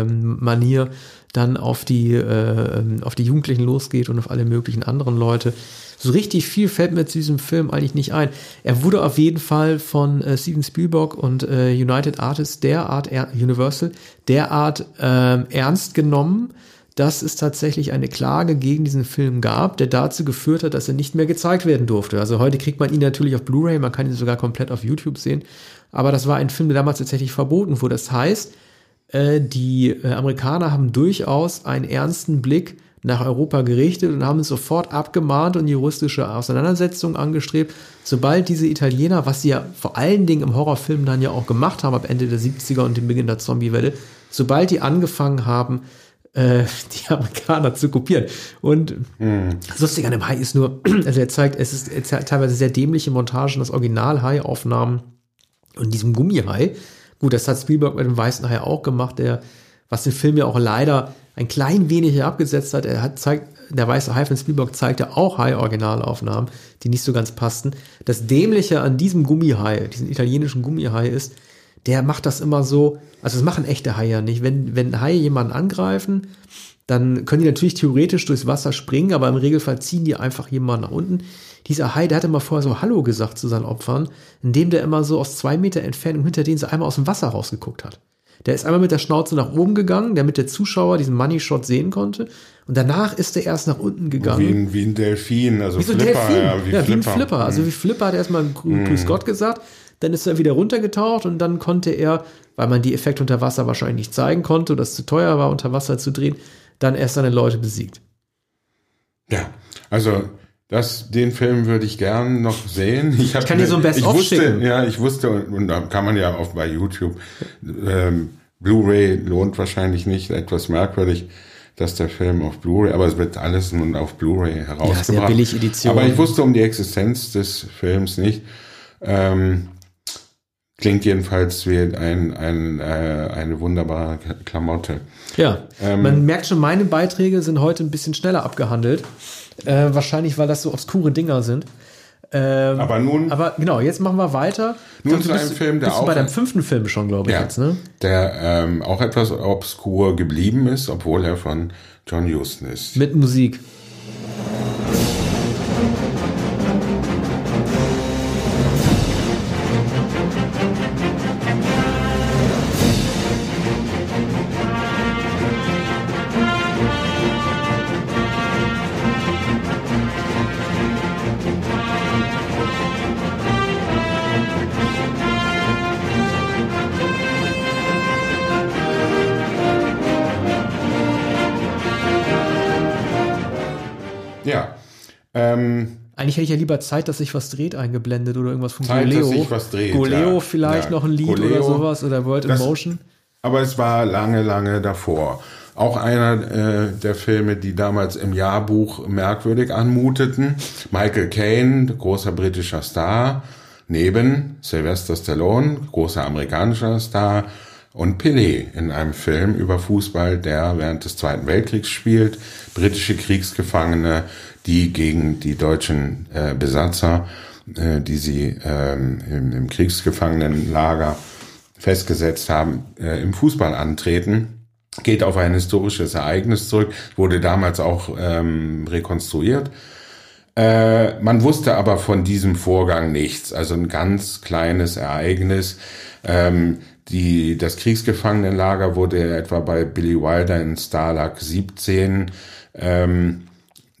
ähm, Manier dann auf die äh, ähm, auf die Jugendlichen losgeht und auf alle möglichen anderen Leute. So richtig viel fällt mir zu diesem Film eigentlich nicht ein. Er wurde auf jeden Fall von äh, Steven Spielberg und äh, United Artists derart er Universal derart ähm, ernst genommen, dass es tatsächlich eine Klage gegen diesen Film gab, der dazu geführt hat, dass er nicht mehr gezeigt werden durfte. Also heute kriegt man ihn natürlich auf Blu-ray, man kann ihn sogar komplett auf YouTube sehen. Aber das war ein Film, der damals tatsächlich verboten wurde. Das heißt, äh, die äh, Amerikaner haben durchaus einen ernsten Blick nach Europa gerichtet und haben sofort abgemahnt und juristische Auseinandersetzungen angestrebt. Sobald diese Italiener, was sie ja vor allen Dingen im Horrorfilm dann ja auch gemacht haben ab Ende der 70er und dem Beginn der Zombiewelle, sobald die angefangen haben, äh, die Amerikaner zu kopieren. Und das Lustige an dem Hai ist nur, also er zeigt, es ist, er zeigt teilweise sehr dämliche Montagen, das Original-Hai-Aufnahmen und diesem Gummihai. Gut, das hat Spielberg mit dem Weißen Hai auch gemacht, der, was den Film ja auch leider ein klein wenig hier abgesetzt hat. Er hat zeigt, der Weiße Hai von Spielberg zeigte auch Hai-Originalaufnahmen, die nicht so ganz passten. Das Dämliche an diesem Gummihai, diesen italienischen Gummihai ist, der macht das immer so, also das machen echte Haie ja nicht. Wenn, wenn Haie jemanden angreifen, dann können die natürlich theoretisch durchs Wasser springen, aber im Regelfall ziehen die einfach jemanden nach unten. Dieser Hai, der hatte mal vorher so Hallo gesagt zu seinen Opfern, indem der immer so aus zwei Meter Entfernung hinter denen so einmal aus dem Wasser rausgeguckt hat. Der ist einmal mit der Schnauze nach oben gegangen, damit der Zuschauer diesen Money Shot sehen konnte. Und danach ist er erst nach unten gegangen. Wie ein, wie ein Delfin, also Wie so ein Flipper, Delfin. ja, wie ja, wie ein Flipper. Flipper. Also Mhm. wie Flipper hat erstmal Grü- Grüß Gott gesagt, dann ist er wieder runtergetaucht und dann konnte er, weil man die Effekte unter Wasser wahrscheinlich nicht zeigen konnte oder es zu teuer war, unter Wasser zu drehen, dann erst seine Leute besiegt. Ja, also das, den Film würde ich gern noch sehen. Ich, hab kann dir so ein ich Best-of wusste, schicken. Ja, ich wusste, und, und da kann man ja auch bei YouTube, ähm, Blu-ray lohnt wahrscheinlich nicht, etwas merkwürdig, dass der Film auf Blu-ray, aber es wird alles nun auf Blu-ray herausgebracht. sehr billig Edition. Aber ich wusste um die Existenz des Films nicht. Ähm, klingt jedenfalls wie ein, ein, äh, eine wunderbare Klamotte. Ja, Ähm, man merkt schon, meine Beiträge sind heute ein bisschen schneller abgehandelt. Äh, wahrscheinlich, weil das so obskure Dinger sind. Ähm, Aber nun- Aber genau, jetzt machen wir weiter. Nun Ich zu einem bist, Film, der bist auch- bei deinem fünften Film schon, glaube ich, Ja, jetzt, ne? der ähm, auch etwas obskur geblieben ist, obwohl er von John Huston ist. Mit Musik. Eigentlich hätte ich ja lieber Zeit, dass sich was dreht, eingeblendet oder irgendwas von Zeit, dass Goleo. sich was dreht, Goleo ja. vielleicht Ja, noch ein Lied oder Goleo. sowas oder World in Motion. aber es war lange, lange davor. Auch einer äh, der Filme, die damals im Jahrbuch merkwürdig anmuteten. Michael Caine, großer britischer Star, neben Sylvester Stallone, großer amerikanischer Star, und Pelé in einem Film über Fußball, der während des Zweiten Weltkriegs spielt. Britische Kriegsgefangene, die gegen die deutschen äh, Besatzer, äh, die sie ähm, im, im Kriegsgefangenenlager festgesetzt haben, äh, im Fußball antreten. Geht auf ein historisches Ereignis zurück, wurde damals auch ähm, rekonstruiert. Äh, man wusste aber von diesem Vorgang nichts, also ein ganz kleines Ereignis. Ähm, die, das Kriegsgefangenenlager wurde etwa bei Billy Wilder in Stalag 17 ähm,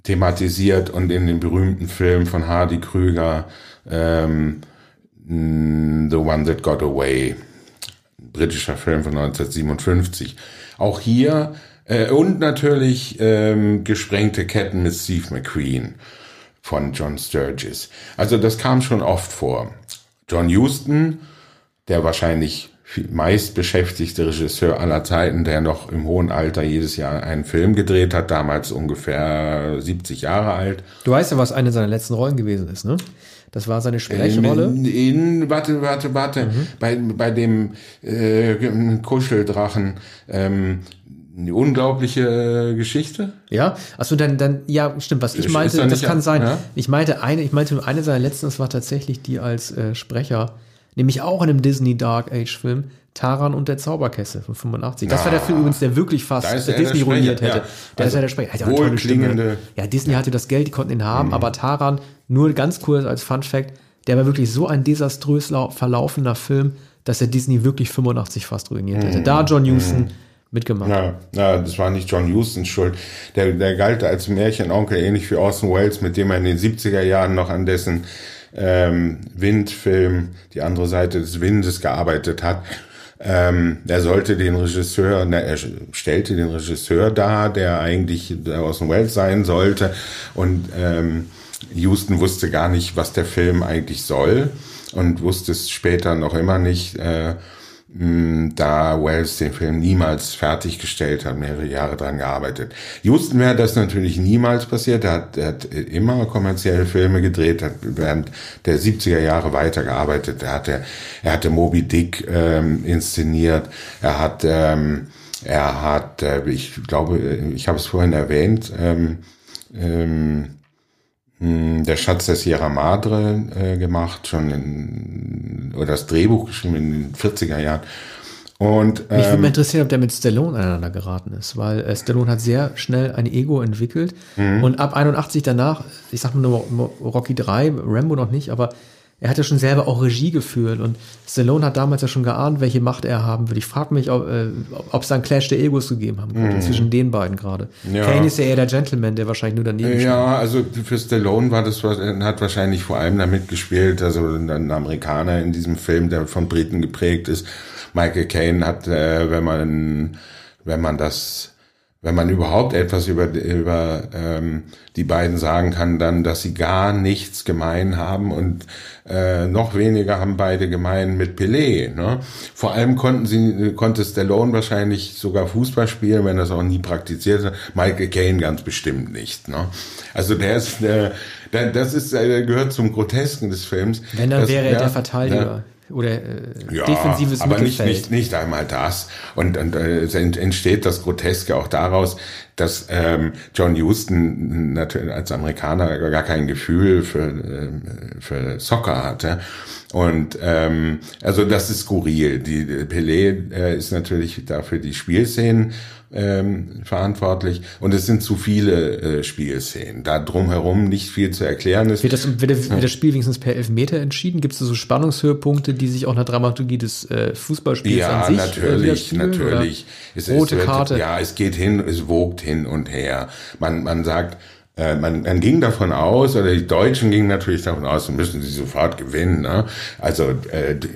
thematisiert und in dem berühmten Film von Hardy Krüger ähm, mm, The One That Got Away, britischer Film von 1957. Auch hier äh, und natürlich ähm, gesprengte Ketten mit Steve McQueen von John Sturgis. Also das kam schon oft vor. John Huston, der wahrscheinlich meist beschäftigte Regisseur aller Zeiten, der noch im hohen Alter jedes Jahr einen Film gedreht hat, damals ungefähr 70 Jahre alt. Du weißt ja, was eine seiner letzten Rollen gewesen ist, ne? Das war seine Sprechrolle. In, in warte, warte, warte, bei, bei dem äh, Kuscheldrachen, ähm, eine unglaubliche Geschichte. Ja, achso, dann, dann, ja, stimmt, was ich meinte, da das kann sein. ja? Ich meinte eine, ich meinte eine seiner letzten, das war tatsächlich die als äh, Sprecher, nämlich auch in einem Disney Dark Age Film, Taran und der Zauberkessel von 85. Das war der Film übrigens, der wirklich fast Da ist er Disney der ruiniert hätte. ja. Der ist Also ja der Sprecher. Er hat ja eine tolle Stimme. wohlklingende- Ja, Disney hatte das Geld, die konnten ihn haben, aber Taran, nur ganz kurz als Fun Fact, der war wirklich so ein desaströs lau- verlaufender Film, dass er Disney wirklich 85 fast ruiniert hätte. Da John Huston mitgemacht. Ja, ja, das war nicht John Hustons Schuld. Der, der galt als Märchenonkel, ähnlich wie Orson Welles, mit dem er in den 70er Jahren noch an dessen ähm, Windfilm, die andere Seite des Windes, gearbeitet hat. Ähm, er sollte den Regisseur, na, er stellte den Regisseur dar, der eigentlich der Orson Welles sein sollte. Und ähm, Houston wusste gar nicht, was der Film eigentlich soll und wusste es später noch immer nicht. Äh, da Wells den Film niemals fertiggestellt hat, mehrere Jahre dran gearbeitet. Houston wäre das natürlich niemals passiert. Er hat, er hat immer kommerzielle Filme gedreht, hat während der 70er Jahre weitergearbeitet. Er hatte, er hatte Moby Dick ähm, inszeniert. Er hat, ähm, er hat, äh, ich glaube, ich habe es vorhin erwähnt, ähm, ähm, der Schatz der Sierra Madre äh, gemacht, schon in, oder das Drehbuch geschrieben in den 40er Jahren. Und Mich würde ähm, mal interessieren, ob der mit Stallone aneinander geraten ist, weil äh, Stallone hat sehr schnell ein Ego entwickelt Mhm. und ab 81 danach, ich sag mal nur Rocky 3, Rambo noch nicht, aber er hat ja schon selber auch Regie geführt und Stallone hat damals ja schon geahnt, welche Macht er haben wird. Ich frage mich, ob äh, es da einen Clash der Egos gegeben haben könnte, zwischen den beiden gerade. Ja. Kane ist ja eher der Gentleman, der wahrscheinlich nur daneben steht. Ja, also für Stallone war das, hat wahrscheinlich vor allem damit gespielt, also ein Amerikaner in diesem Film, der von Briten geprägt ist. Michael Caine hat, äh, wenn man, wenn man das, wenn man überhaupt etwas über, über ähm, die beiden sagen kann, dann, dass sie gar nichts gemein haben und äh, noch weniger haben beide gemein mit Pelé. Ne? Vor allem konnten sie, konnte Stallone wahrscheinlich sogar Fußball spielen, wenn er es auch nie praktiziert hat. Michael Caine ganz bestimmt nicht. Ne? Also der ist, äh, der, das ist, äh, gehört zum Grotesken des Films. Wenn, dann Das- wäre er ja, der. Verteidiger oder äh, Ja, defensives aber nicht, Mittelfeld. nicht, nicht einmal das. Und, und äh, es ent- entsteht das Groteske auch daraus, dass ähm, John Huston natürlich als Amerikaner gar kein Gefühl für, ähm, für Soccer hatte. Und ähm, also das ist skurril. Die die Pelé äh, ist natürlich dafür die Spielszenen ähm, verantwortlich und es sind zu viele äh, Spielszenen. Da drumherum nicht viel zu erklären ist. Wird das, wird, wird das Spiel wenigstens per Elfmeter entschieden? Gibt es so Spannungshöhepunkte, die sich auch nach Dramaturgie des äh, Fußballspiels Ja, an sich äh, natürlich, widerspiegeln, natürlich. Es, Rote es wird, Karte. Ja, es geht hin, es wogt hin und her. Man, man sagt, äh, man, man ging davon aus, oder die Deutschen gingen natürlich davon aus, müssen sie sofort gewinnen. Ne? Also, äh, d-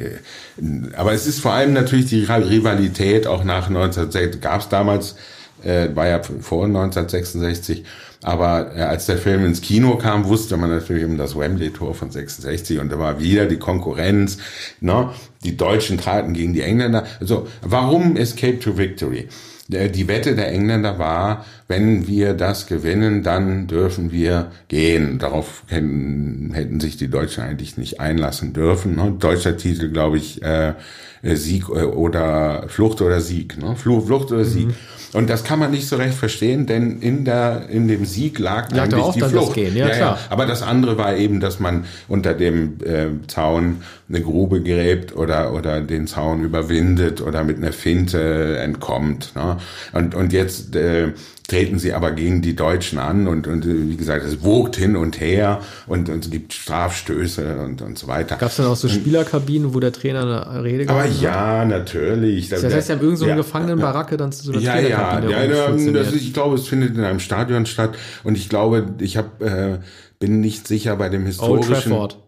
aber es ist vor allem natürlich die Rivalität auch nach 1960, gab es damals, äh, war ja vor 1966, aber äh, als der Film ins Kino kam, wusste man natürlich um das Wembley-Tor von 66 und da war wieder die Konkurrenz. Ne? Die Deutschen traten gegen die Engländer. Also warum Escape to Victory? Der- Die Wette der Engländer war, wenn wir das gewinnen, dann dürfen wir gehen. Darauf hätten, hätten sich die Deutschen eigentlich nicht einlassen dürfen. Ne? Deutscher Titel, glaube ich, äh, Sieg äh, oder Flucht oder Sieg. Ne? Flucht, Flucht oder Sieg. Und das kann man nicht so recht verstehen, denn in der in dem Sieg lag, doch eigentlich auch die dann das Flucht. Gehen, ja, klar. Aber das andere war eben, dass man unter dem äh, Zaun eine Grube gräbt oder oder den Zaun überwindet oder mit einer Finte entkommt. Ne? Und und jetzt äh, treten sie aber gegen die Deutschen an und und äh, wie gesagt, es wogt hin und her und, und es gibt Strafstöße und und so weiter. Gab es dann auch so Spielerkabinen, wo der Trainer eine Rede aber gehalten hat? ja, natürlich. Das heißt, sie haben irgendeine so Ja. Gefangenenbaracke dann zu so einer Ja, ja, Trainerkabine ja, ja umfunktioniert. das ist, ich glaube, es findet in einem Stadion statt und ich glaube, ich hab, äh, bin nicht sicher bei dem Old historischen. Trafford.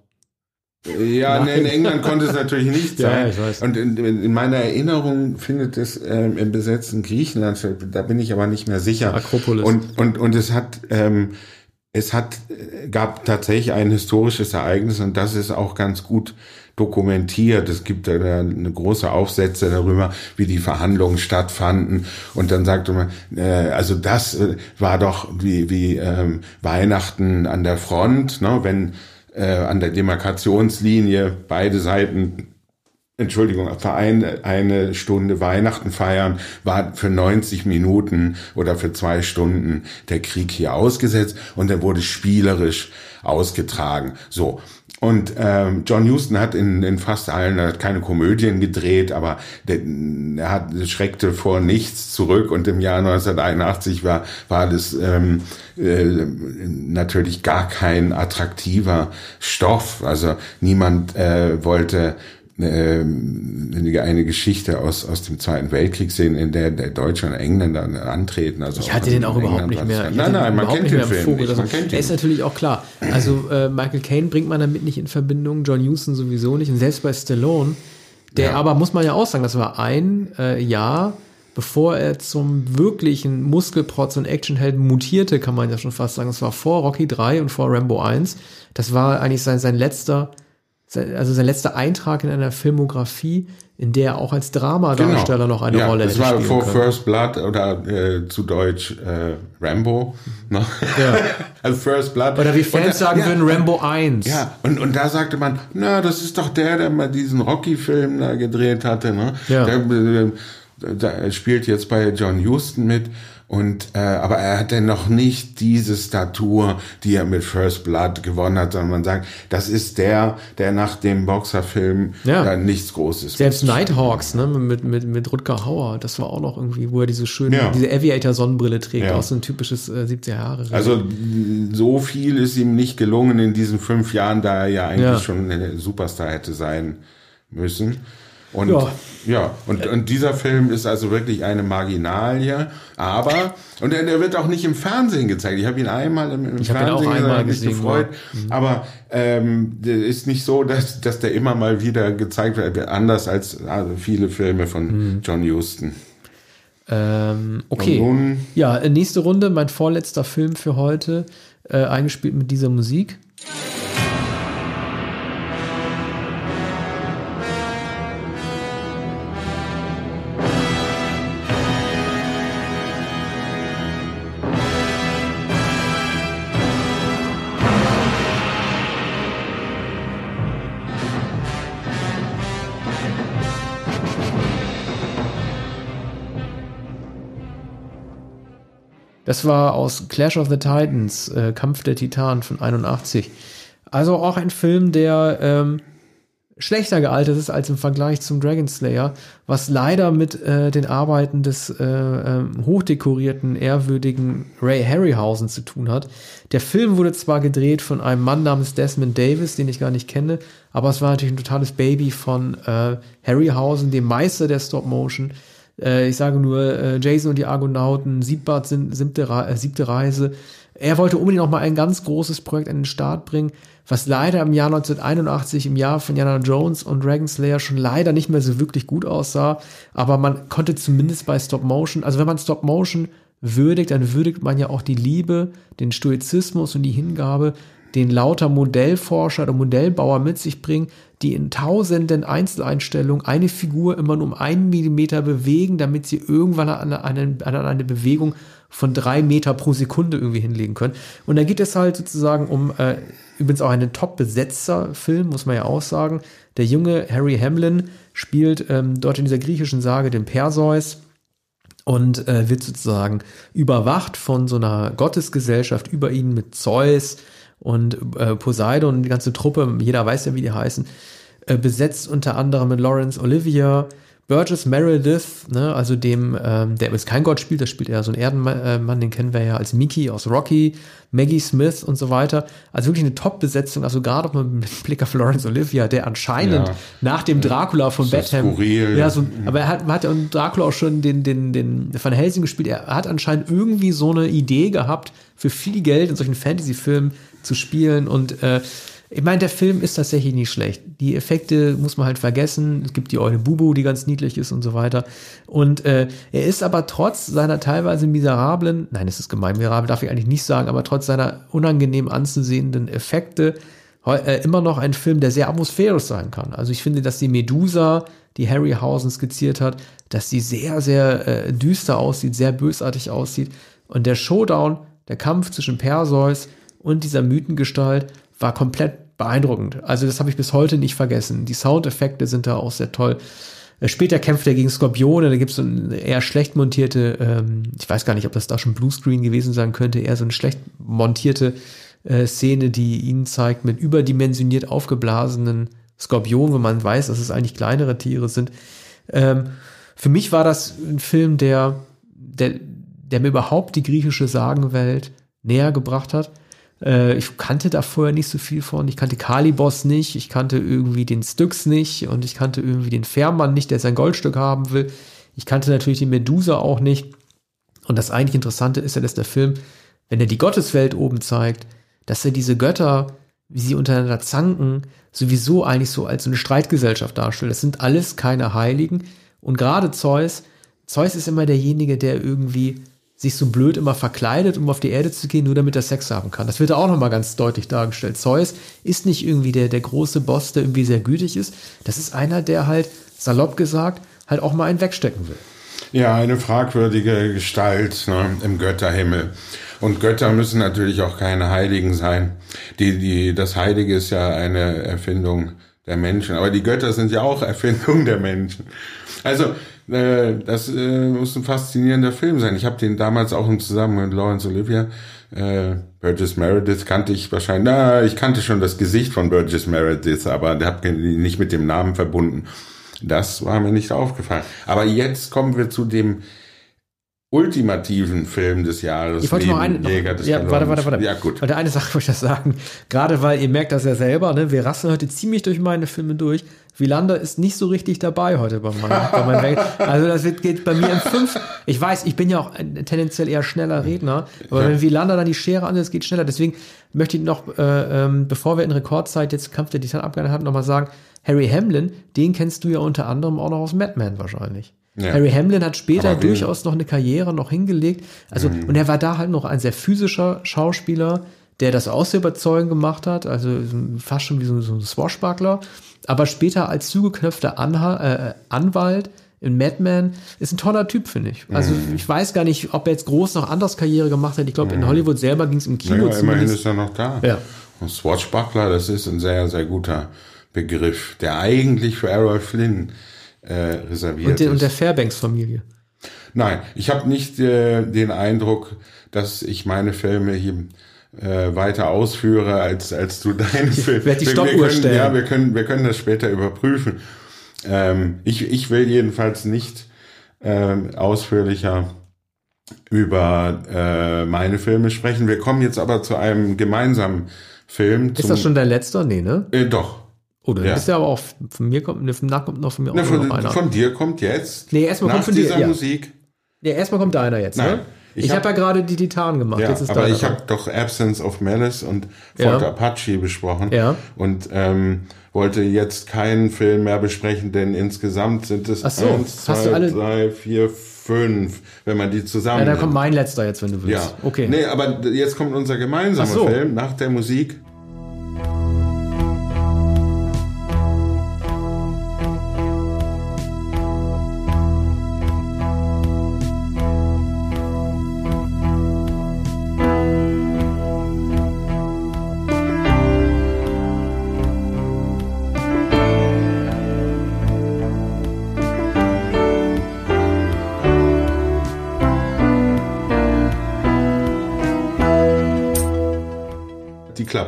Ja, nee, in England konnte es natürlich nicht sein. ja, ich weiß. Und in, in in meiner Erinnerung findet es ähm, im besetzten Griechenland, statt. da bin ich aber nicht mehr sicher. Akropolis. Und und und es hat ähm, es hat äh, gab tatsächlich ein historisches Ereignis und das ist auch ganz gut dokumentiert. Es gibt eine große Aufsätze darüber, wie die Verhandlungen stattfanden. Und dann sagte man, äh, also das äh, war doch wie, wie ähm, Weihnachten an der Front, ne, wenn äh, an der Demarkationslinie beide Seiten Entschuldigung, Verein eine Stunde Weihnachten feiern, war für 90 Minuten oder für zwei Stunden der Krieg hier ausgesetzt und er wurde spielerisch ausgetragen. So. Und ähm, John Huston hat in, in fast allen, er hat keine Komödien gedreht, aber der, er hat schreckte vor nichts zurück und im Jahr 1981 war war das ähm, äh, natürlich gar kein attraktiver Stoff. Also niemand äh, wollte ähm, eine Geschichte aus, aus dem Zweiten Weltkrieg sehen, in der der Deutsche und Engländer antreten. Also Ich hatte den auch überhaupt nicht mehr. Nein, nein, man kennt nicht den Film nicht. Man kennt er ist ihn. natürlich auch klar. Also äh, Michael Caine bringt man damit nicht in Verbindung, John Huston sowieso nicht. Und selbst bei Stallone, der Ja. aber, muss man ja auch sagen, das war ein äh, Jahr, bevor er zum wirklichen Muskelprotz und Actionhelden mutierte, kann man ja schon fast sagen. Das war vor Rocky 3 und vor Rambo 1. Das war eigentlich sein, sein letzter also sein letzter Eintrag in einer Filmografie, in der er auch als Dramadarsteller noch eine Genau. ja, Rolle Das hätte war vor können. First Blood oder äh, zu Deutsch äh, Rambo. Ne? Ja. also First Blood. Oder wie Fans da- sagen ja, würden, Rambo 1. Ja, und, und da sagte man, na, das ist doch der, der mal diesen Rocky-Film da gedreht hatte, ne? Ja. Der, äh, der spielt jetzt bei John Huston mit. Und äh, aber er hatte noch nicht diese Statur, die er mit First Blood gewonnen hat, sondern man sagt, das ist der, der nach dem Boxerfilm Ja. nichts Großes. Selbst Nighthawks, ne, mit, mit, mit Rutger Hauer, das war auch noch irgendwie, wo er diese schöne, Ja. diese Aviator-Sonnenbrille trägt, Ja. auch so ein typisches äh, 70er Jahre. Also so viel ist ihm nicht gelungen in diesen fünf Jahren, da er ja eigentlich schon ein Superstar hätte sein müssen. Und Ja. ja, und, und dieser Film ist also wirklich eine Marginalie, aber und der, der wird auch nicht im Fernsehen gezeigt. Ich habe ihn einmal im, im Ich hab ihn Fernsehen auch einmal gesehen, gefreut, aber ähm, ist nicht so, dass, dass der immer mal wieder gezeigt wird, anders als also viele Filme von Mhm. John Huston. ähm, okay. Nun- ja, nächste Runde, mein vorletzter Film für heute, äh, eingespielt mit dieser Musik. Das war aus Clash of the Titans, äh, Kampf der Titanen von 81. Also auch ein Film, der ähm, schlechter gealtert ist als im Vergleich zum Dragon Slayer, was leider mit äh, den Arbeiten des äh, ähm, hochdekorierten, ehrwürdigen Ray Harryhausen zu tun hat. Der Film wurde zwar gedreht von einem Mann namens Desmond Davis, den ich gar nicht kenne, aber es war natürlich ein totales Baby von äh, Harryhausen, dem Meister der Stop Motion. Äh, ich sage nur äh, Jason und die Argonauten, Siebbart sind siebte, Re- äh, siebte Reise. Er wollte unbedingt noch mal ein ganz großes Projekt an den Start bringen, was leider im Jahr 1981, im Jahr von Indiana Jones und Dragon Slayer schon leider nicht mehr so wirklich gut aussah. Aber man konnte zumindest bei Stop Motion, also wenn man Stop Motion würdigt, dann würdigt man ja auch die Liebe, den Stoizismus und die Hingabe, den lauter Modellforscher oder Modellbauer mit sich bringen, die in tausenden Einzeleinstellungen eine Figur immer nur um einen Millimeter bewegen, damit sie irgendwann an eine, an eine Bewegung von drei Meter pro Sekunde irgendwie hinlegen können. Und da geht es halt sozusagen um, äh, übrigens auch einen Top-Besetzer-Film, muss man ja auch sagen. Der junge Harry Hamlin spielt ähm, dort in dieser griechischen Sage den Perseus und äh, wird sozusagen überwacht von so einer Gottesgesellschaft über ihn mit Zeus und äh, Poseidon und die ganze Truppe, jeder weiß ja, wie die heißen, äh, besetzt unter anderem mit Lawrence Olivier, Burgess Meredith, ne, also dem, ähm, der übrigens kein Gott spielt, das spielt eher so ein Erdenmann, äh, den kennen wir ja als Mickey aus Rocky, Maggie Smith und so weiter. Also wirklich eine Top-Besetzung, also gerade auch mit Blick auf Lawrence Olivier, der anscheinend Ja. nach dem Dracula von Bethlehem, skurril. ja, so, aber er hat, man hat ja Dracula auch schon den, den, den Van Helsing gespielt. Er hat anscheinend irgendwie so eine Idee gehabt, für viel Geld in solchen Fantasy-Filmen zu spielen. Und äh, ich meine, der Film ist tatsächlich nicht schlecht. Die Effekte muss man halt vergessen. Es gibt die Eule Bubu, die ganz niedlich ist und so weiter. Und äh, er ist aber trotz seiner teilweise miserablen, nein, es ist gemein, miserabel darf ich eigentlich nicht sagen, aber trotz seiner unangenehm anzusehenden Effekte äh, immer noch ein Film, der sehr atmosphärisch sein kann. Also ich finde, dass die Medusa, die Harryhausen skizziert hat, dass die sehr, sehr äh, düster aussieht, sehr bösartig aussieht. Und der Showdown, der Kampf zwischen Perseus und dieser Mythengestalt war komplett beeindruckend. Also das habe ich bis heute nicht vergessen. Die Soundeffekte sind da auch sehr toll. Äh, Später kämpft er gegen Skorpione, da gibt es so eine eher schlecht montierte, ähm, ich weiß gar nicht, ob das da schon Bluescreen gewesen sein könnte, eher so eine schlecht montierte äh, Szene, die ihn zeigt mit überdimensioniert aufgeblasenen Skorpionen, wo man weiß, dass es eigentlich kleinere Tiere sind. Ähm, für mich war das ein Film, der, der, der mir überhaupt die griechische Sagenwelt näher gebracht hat. Äh, ich kannte da vorher nicht so viel von. Ich kannte Kalibos nicht, ich kannte irgendwie den Styx nicht und ich kannte irgendwie den Fährmann nicht, der sein Goldstück haben will. Ich kannte natürlich die Medusa auch nicht. Und das eigentlich Interessante ist ja, dass der Film, wenn er die Gotteswelt oben zeigt, dass er diese Götter, wie sie untereinander zanken, sowieso eigentlich so als so eine Streitgesellschaft darstellt. Das sind alles keine Heiligen. Und gerade Zeus, Zeus ist immer derjenige, der irgendwie sich so blöd immer verkleidet, um auf die Erde zu gehen, nur damit er Sex haben kann. Das wird auch nochmal ganz deutlich dargestellt. Zeus ist nicht irgendwie der, der große Boss, der irgendwie sehr gütig ist. Das ist einer, der halt, salopp gesagt, halt auch mal einen wegstecken will. Ja, eine fragwürdige Gestalt ne, im Götterhimmel. Und Götter müssen natürlich auch keine Heiligen sein. Die, die, das Heilige ist ja eine Erfindung der Menschen. Aber die Götter sind ja auch Erfindung der Menschen. Also, äh, das äh, muss ein faszinierender Film sein. Ich habe den damals auch im Zusammenhang mit Lawrence Olivia, äh, Burgess Meredith kannte ich wahrscheinlich, na, ich kannte schon das Gesicht von Burgess Meredith, aber der hat ihn nicht mit dem Namen verbunden. Das war mir nicht aufgefallen. Aber jetzt kommen wir zu dem ultimativen Film des Jahres. Ich wollte noch eine, noch, Jäger des ja, warte, warte, warte. Ja, gut. Und eine Sache wollte ich das sagen. Gerade weil ihr merkt das ja selber, ne? Wir rasten heute ziemlich durch meine Filme durch. Wielander ist nicht so richtig dabei heute bei meinem, bei meinem Weg. Also das wird, geht bei mir in fünf. Ich weiß, ich bin ja auch ein tendenziell eher schneller Redner, aber Ja. wenn Wielander dann die Schere ansetzt, geht schneller. Deswegen möchte ich noch, äh, ähm, bevor wir in Rekordzeit jetzt Kampf der Titan abgehalten haben, nochmal sagen, Harry Hamlin, den kennst du ja unter anderem auch noch aus Madman wahrscheinlich. Ja. Harry Hamlin hat später durchaus noch eine Karriere noch hingelegt. Also, Mhm. und er war da halt noch ein sehr physischer Schauspieler, der das auch sehr überzeugend gemacht hat, also fast schon wie so, so ein Swashbuckler. Aber später als zugeknöpfter Anha äh, Anwalt in Madman ist ein toller Typ, finde ich. Also Mhm. ich weiß gar nicht, ob er jetzt groß noch anders Karriere gemacht hat. Ich glaube, in Hollywood selber ging es im Kino Naja, immerhin ist er noch da. Ja. Und Swashbuckler, das ist ein sehr, sehr guter Begriff, der eigentlich für Errol Flynn äh, reserviert Und, der- ist. und der Fairbanks-Familie. Nein, ich habe nicht äh, den Eindruck, dass ich meine Filme hier äh, weiter ausführe, als, als du deine Filme. werde die Wir- Stoppuhr können, stellen. Ja, wir können, wir können das später überprüfen. Ähm, ich, ich will jedenfalls nicht ähm, ausführlicher über äh, meine Filme sprechen. Wir kommen jetzt aber zu einem gemeinsamen Film. Ist das schon dein letzter? Nee, ne? Äh, doch. Oh, dann Ja. ist ja aber auch, von mir kommt, ne, von, nach kommt noch von mir auch Na, noch von, einer. von dir kommt jetzt. Nee, erstmal nach kommt von dir, dieser ja. Musik. Ja, erstmal kommt deiner jetzt, Nein, ne? Ich Ich, hab- habe hab ja gerade die Titan gemacht. Ja, aber ich habe doch Absence of Malice und Ja. Fort Apache besprochen. Ja. Und ähm, wollte jetzt keinen Film mehr besprechen, denn insgesamt sind es Ach so, eins, zwei, drei, vier, fünf, wenn man die zusammen. Ja, dann kommt mein letzter jetzt, wenn du willst. ja, Okay. Nee, aber jetzt kommt unser gemeinsamer so. Film nach der Musik.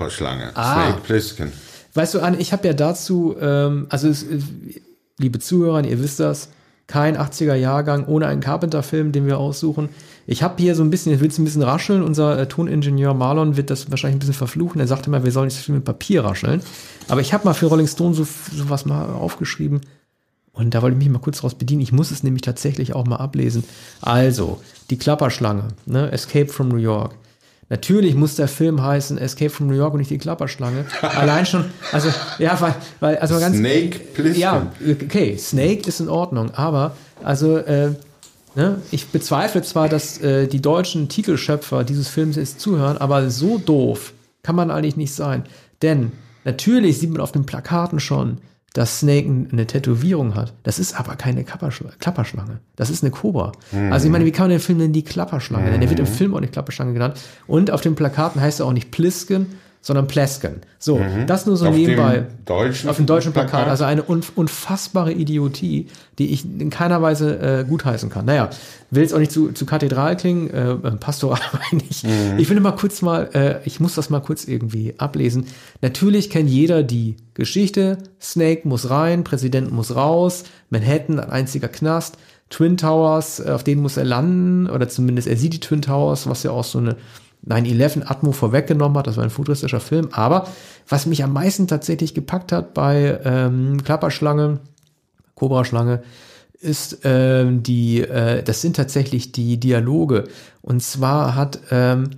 Klapperschlange. Ah. Snake Plissken. Weißt du, Anne, ich habe ja dazu, ähm, also es, äh, liebe Zuhörer, ihr wisst das, kein 80er-Jahrgang ohne einen Carpenter-Film, den wir aussuchen. Ich habe hier so ein bisschen, ich will es ein bisschen rascheln. Unser äh, Toningenieur Marlon wird das wahrscheinlich ein bisschen verfluchen. Er sagte mal, wir sollen nicht so viel mit Papier rascheln. Aber ich habe mal für Rolling Stone so, so was mal aufgeschrieben. Und da wollte ich mich mal kurz draus bedienen. Ich muss es nämlich tatsächlich auch mal ablesen. Also, die Klapperschlange, ne? Escape from New York. Natürlich muss der Film heißen Escape from New York und nicht die Klapperschlange. Allein schon, also, ja, weil, weil also ganz. Snake Plissken. Ja, okay, Snake ist in Ordnung, aber also äh, ne, ich bezweifle zwar, dass äh, die deutschen Titelschöpfer dieses Films jetzt zuhören, aber so doof kann man eigentlich nicht sein. Denn natürlich sieht man auf den Plakaten schon, dass Snake eine Tätowierung hat. Das ist aber keine Klapperschla- Klapperschlange. Das ist eine Cobra. Also ich meine, wie kann man den Film denn die Klapperschlange nennen? Der wird im Film auch nicht Klapperschlange genannt. Und auf den Plakaten heißt er auch nicht Plisken, sondern Plesken. So, das nur so Auf nebenbei. deutschen Auf dem deutschen Plakat. Plakat? Also eine unf unfassbare Idiotie, die ich in keiner Weise äh, gutheißen kann. Naja, will jetzt auch nicht zu, zu kathedral klingen, äh, äh, pastoral meine ich. Ich will mal kurz mal, äh, ich muss das mal kurz irgendwie ablesen. Natürlich kennt jeder die Geschichte. Snake muss rein, Präsident muss raus, Manhattan ein einziger Knast. Twin Towers, äh, auf denen muss er landen, oder zumindest er sieht die Twin Towers, was ja auch so eine 9-11 Atmo vorweggenommen hat. Das war ein futuristischer Film. Aber was mich am meisten tatsächlich gepackt hat bei ähm, Klapperschlange, Kobraschlange, ist ähm, die, äh, das sind tatsächlich die Dialoge. Und zwar hat, ähm,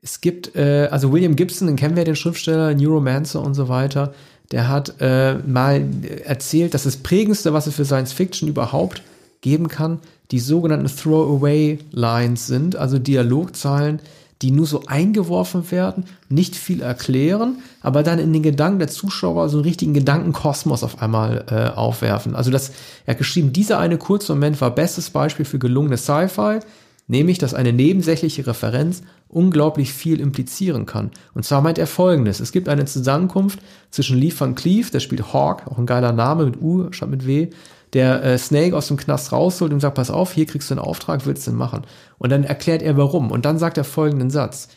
es gibt, äh, also William Gibson, den kennen wir den Schriftsteller, Neuromancer und so weiter, der hat äh, mal erzählt, dass das prägendste, was es für Science Fiction überhaupt geben kann, die sogenannten Throwaway-Lines sind, also Dialogzeilen, die nur so eingeworfen werden, nicht viel erklären, aber dann in den Gedanken der Zuschauer so einen richtigen Gedankenkosmos auf einmal äh, aufwerfen. Also das, er hat geschrieben, dieser eine Kurzmoment war bestes Beispiel für gelungene Sci-Fi, nämlich, dass eine nebensächliche Referenz unglaublich viel implizieren kann. Und zwar meint er folgendes. Es gibt eine Zusammenkunft zwischen Lee Van Cleef, der spielt Hawk, auch ein geiler Name mit U statt mit W, der äh, Snake aus dem Knast rausholt und sagt, pass auf, hier kriegst du einen Auftrag, willst du den machen? Und dann erklärt er warum. Und dann sagt er folgenden Satz.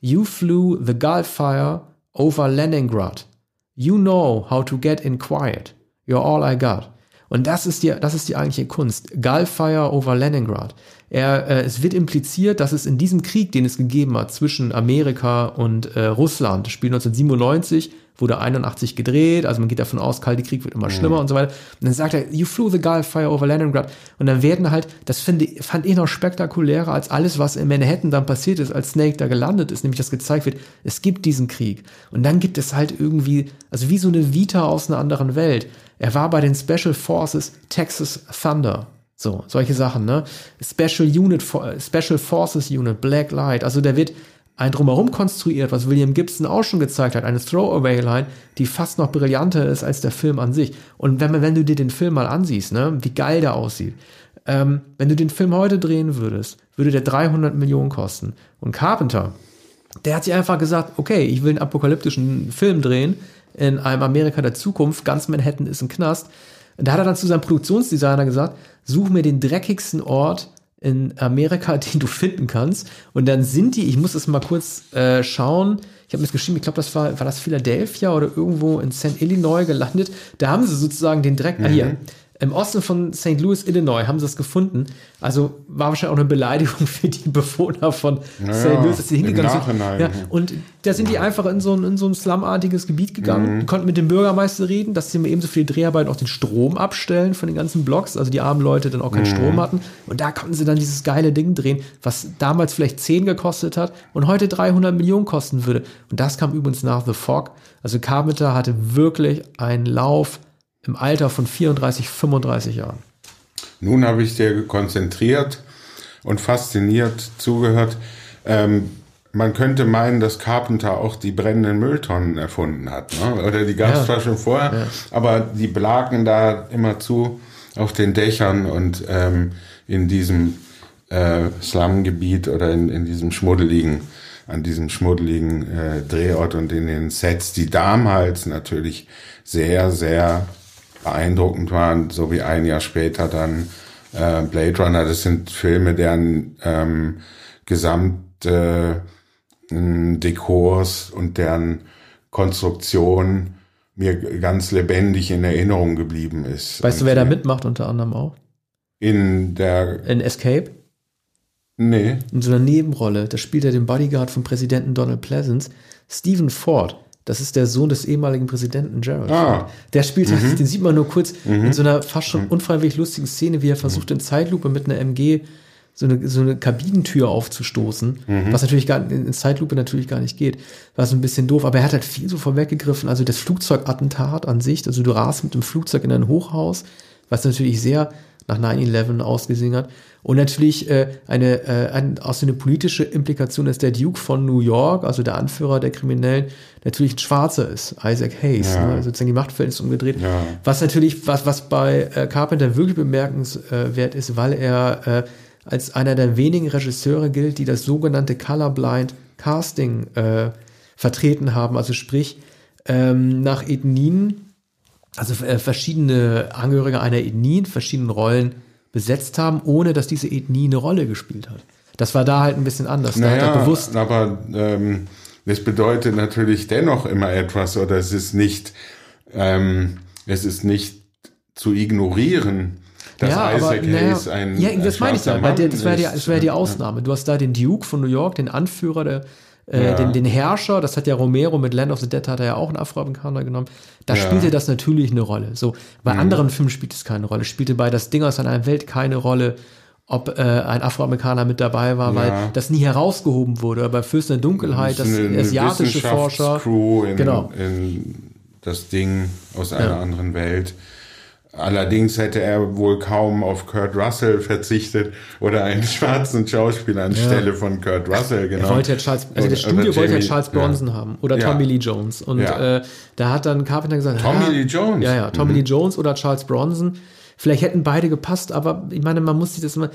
You flew the Gulfire over Leningrad. You know how to get in quiet. You're all I got. Und das ist die, das ist die eigentliche Kunst. Gulfire over Leningrad. Er, äh, es wird impliziert, dass es in diesem Krieg, den es gegeben hat zwischen Amerika und äh, Russland, Spiel 1997, wurde 81 gedreht, also man geht davon aus, Kalte Krieg wird immer schlimmer und so weiter. Und dann sagt er, you flew the Gulfire over Leningrad. Und dann werden halt, das finde, fand ich noch spektakulärer als alles, was in Manhattan dann passiert ist, als Snake da gelandet ist, nämlich dass gezeigt wird, es gibt diesen Krieg. Und dann gibt es halt irgendwie, also wie so eine Vita aus einer anderen Welt. Er war bei den Special Forces Texas Thunder. So, solche Sachen, ne? Special Unit, Special Forces Unit, Black Light. Also der wird ein Drumherum konstruiert, was William Gibson auch schon gezeigt hat, eine Throwaway-Line, die fast noch brillanter ist als der Film an sich. Und wenn, wenn du dir den Film mal ansiehst, ne, wie geil der aussieht, ähm, wenn du den Film heute drehen würdest, würde der 300 Millionen kosten. Und Carpenter, der hat sich einfach gesagt, okay, ich will einen apokalyptischen Film drehen in einem Amerika der Zukunft, ganz Manhattan ist ein Knast. Da hat er dann zu seinem Produktionsdesigner gesagt, such mir den dreckigsten Ort in Amerika, den du finden kannst. Und dann sind die, ich muss das mal kurz äh, schauen, ich habe mir das geschrieben, ich glaube, das war, war das Philadelphia oder irgendwo in St. Illinois gelandet. Da haben sie sozusagen den Dreck, ah, hier, im Osten von St. Louis, Illinois, haben sie es gefunden. Also war wahrscheinlich auch eine Beleidigung für die Bewohner von Naja, St. Louis, dass sie hingegangen sind. Ja, und da sind die einfach in so ein, in so ein slumartiges Gebiet gegangen, die konnten mit dem Bürgermeister reden, dass sie mir ebenso für die Dreharbeiten auch den Strom abstellen von den ganzen Blocks, also die armen Leute dann auch keinen Strom hatten. Und da konnten sie dann dieses geile Ding drehen, was damals vielleicht 10 gekostet hat und heute 300 Millionen kosten würde. Und das kam übrigens nach The Fog. Also Carpenter hatte wirklich einen Lauf im Alter von 34, 35 Jahren. Nun habe ich dir konzentriert und fasziniert zugehört. Ähm, man könnte meinen, dass Carpenter auch die brennenden Mülltonnen erfunden hat, ne? oder die Gasflaschen vorher, aber die blagen da immer zu auf den Dächern und ähm, in diesem äh, Slumgebiet oder in, in diesem schmuddeligen, an diesem schmuddeligen äh, Drehort und in den Sets, die damals natürlich sehr, sehr beeindruckend waren, so wie ein Jahr später dann äh, Blade Runner. Das sind Filme, deren ähm, gesamte äh, Dekors und deren Konstruktion mir ganz lebendig in Erinnerung geblieben ist. Weißt du, Und wer da mitmacht, unter anderem auch? In der, In Escape? nee, In so einer Nebenrolle. Da spielt er den Bodyguard vom Präsidenten Donald Pleasance. Stephen Ford. Das ist der Sohn des ehemaligen Präsidenten Gerald Ah. Der spielt, den sieht man nur kurz in so einer fast schon unfreiwillig lustigen Szene, wie er versucht, in Zeitlupe mit einer MG so eine, so eine Kabinentür aufzustoßen, was natürlich gar in Zeitlupe natürlich gar nicht geht. War so ein bisschen doof, aber er hat halt viel so vorweggegriffen. Also das Flugzeugattentat an sich, also du rast mit dem Flugzeug in ein Hochhaus, was natürlich sehr nach 9-11 ausgesehen hat. Und natürlich äh, eine, äh, ein, auch so eine politische Implikation, dass der Duke von New York, also der Anführer der Kriminellen, natürlich ein Schwarzer ist, Isaac Hayes, Ja. ne? sozusagen die Machtverhältnisse umgedreht. Ja. Was natürlich, was, was bei äh, Carpenter wirklich bemerkenswert ist, weil er äh, als einer der wenigen Regisseure gilt, die das sogenannte Colorblind Casting äh, vertreten haben. Also sprich, ähm, nach Ethnien, also äh, verschiedene Angehörige einer Ethnie in verschiedenen Rollen besetzt haben, ohne dass diese Ethnie eine Rolle gespielt hat. Das war da halt ein bisschen anders. Da hat er naja, bewusst aber ähm, das bedeutet natürlich dennoch immer etwas oder es ist nicht, ähm, es ist nicht zu ignorieren, dass Isaac Hayes ein ja, das meine ich ja. Das wäre die, das wäre die Ausnahme. Du hast da den Duke von New York, den Anführer, der, äh, Ja. den, den Herrscher. Das hat ja Romero mit Land of the Dead hat er ja auch einen Afroamerikaner genommen. Da Ja. Mhm. spielte das natürlich eine Rolle. So bei anderen Filmen spielt es keine Rolle. Spielte bei das Ding aus einer Welt keine Rolle. Ob äh, ein Afroamerikaner mit dabei war, weil Ja. das nie herausgehoben wurde. Bei Fürsten der Dunkelheit, das eine, eine asiatische Forscher. In, Genau. in das Ding aus einer anderen Welt. Allerdings hätte er wohl kaum auf Kurt Russell verzichtet oder einen schwarzen Schauspieler anstelle von Kurt Russell genommen. Er wollte ja Charles, also das Studio wollte ja Jamie- Charles Bronson haben oder Ja. Tommy Lee Jones. Und Ja. äh, da hat dann Carpenter gesagt, Tommy ja, Lee Jones? Mhm. Ja, ja, Tommy Lee Jones oder Charles Bronson. Vielleicht hätten beide gepasst, aber ich meine, man muss sich das immer.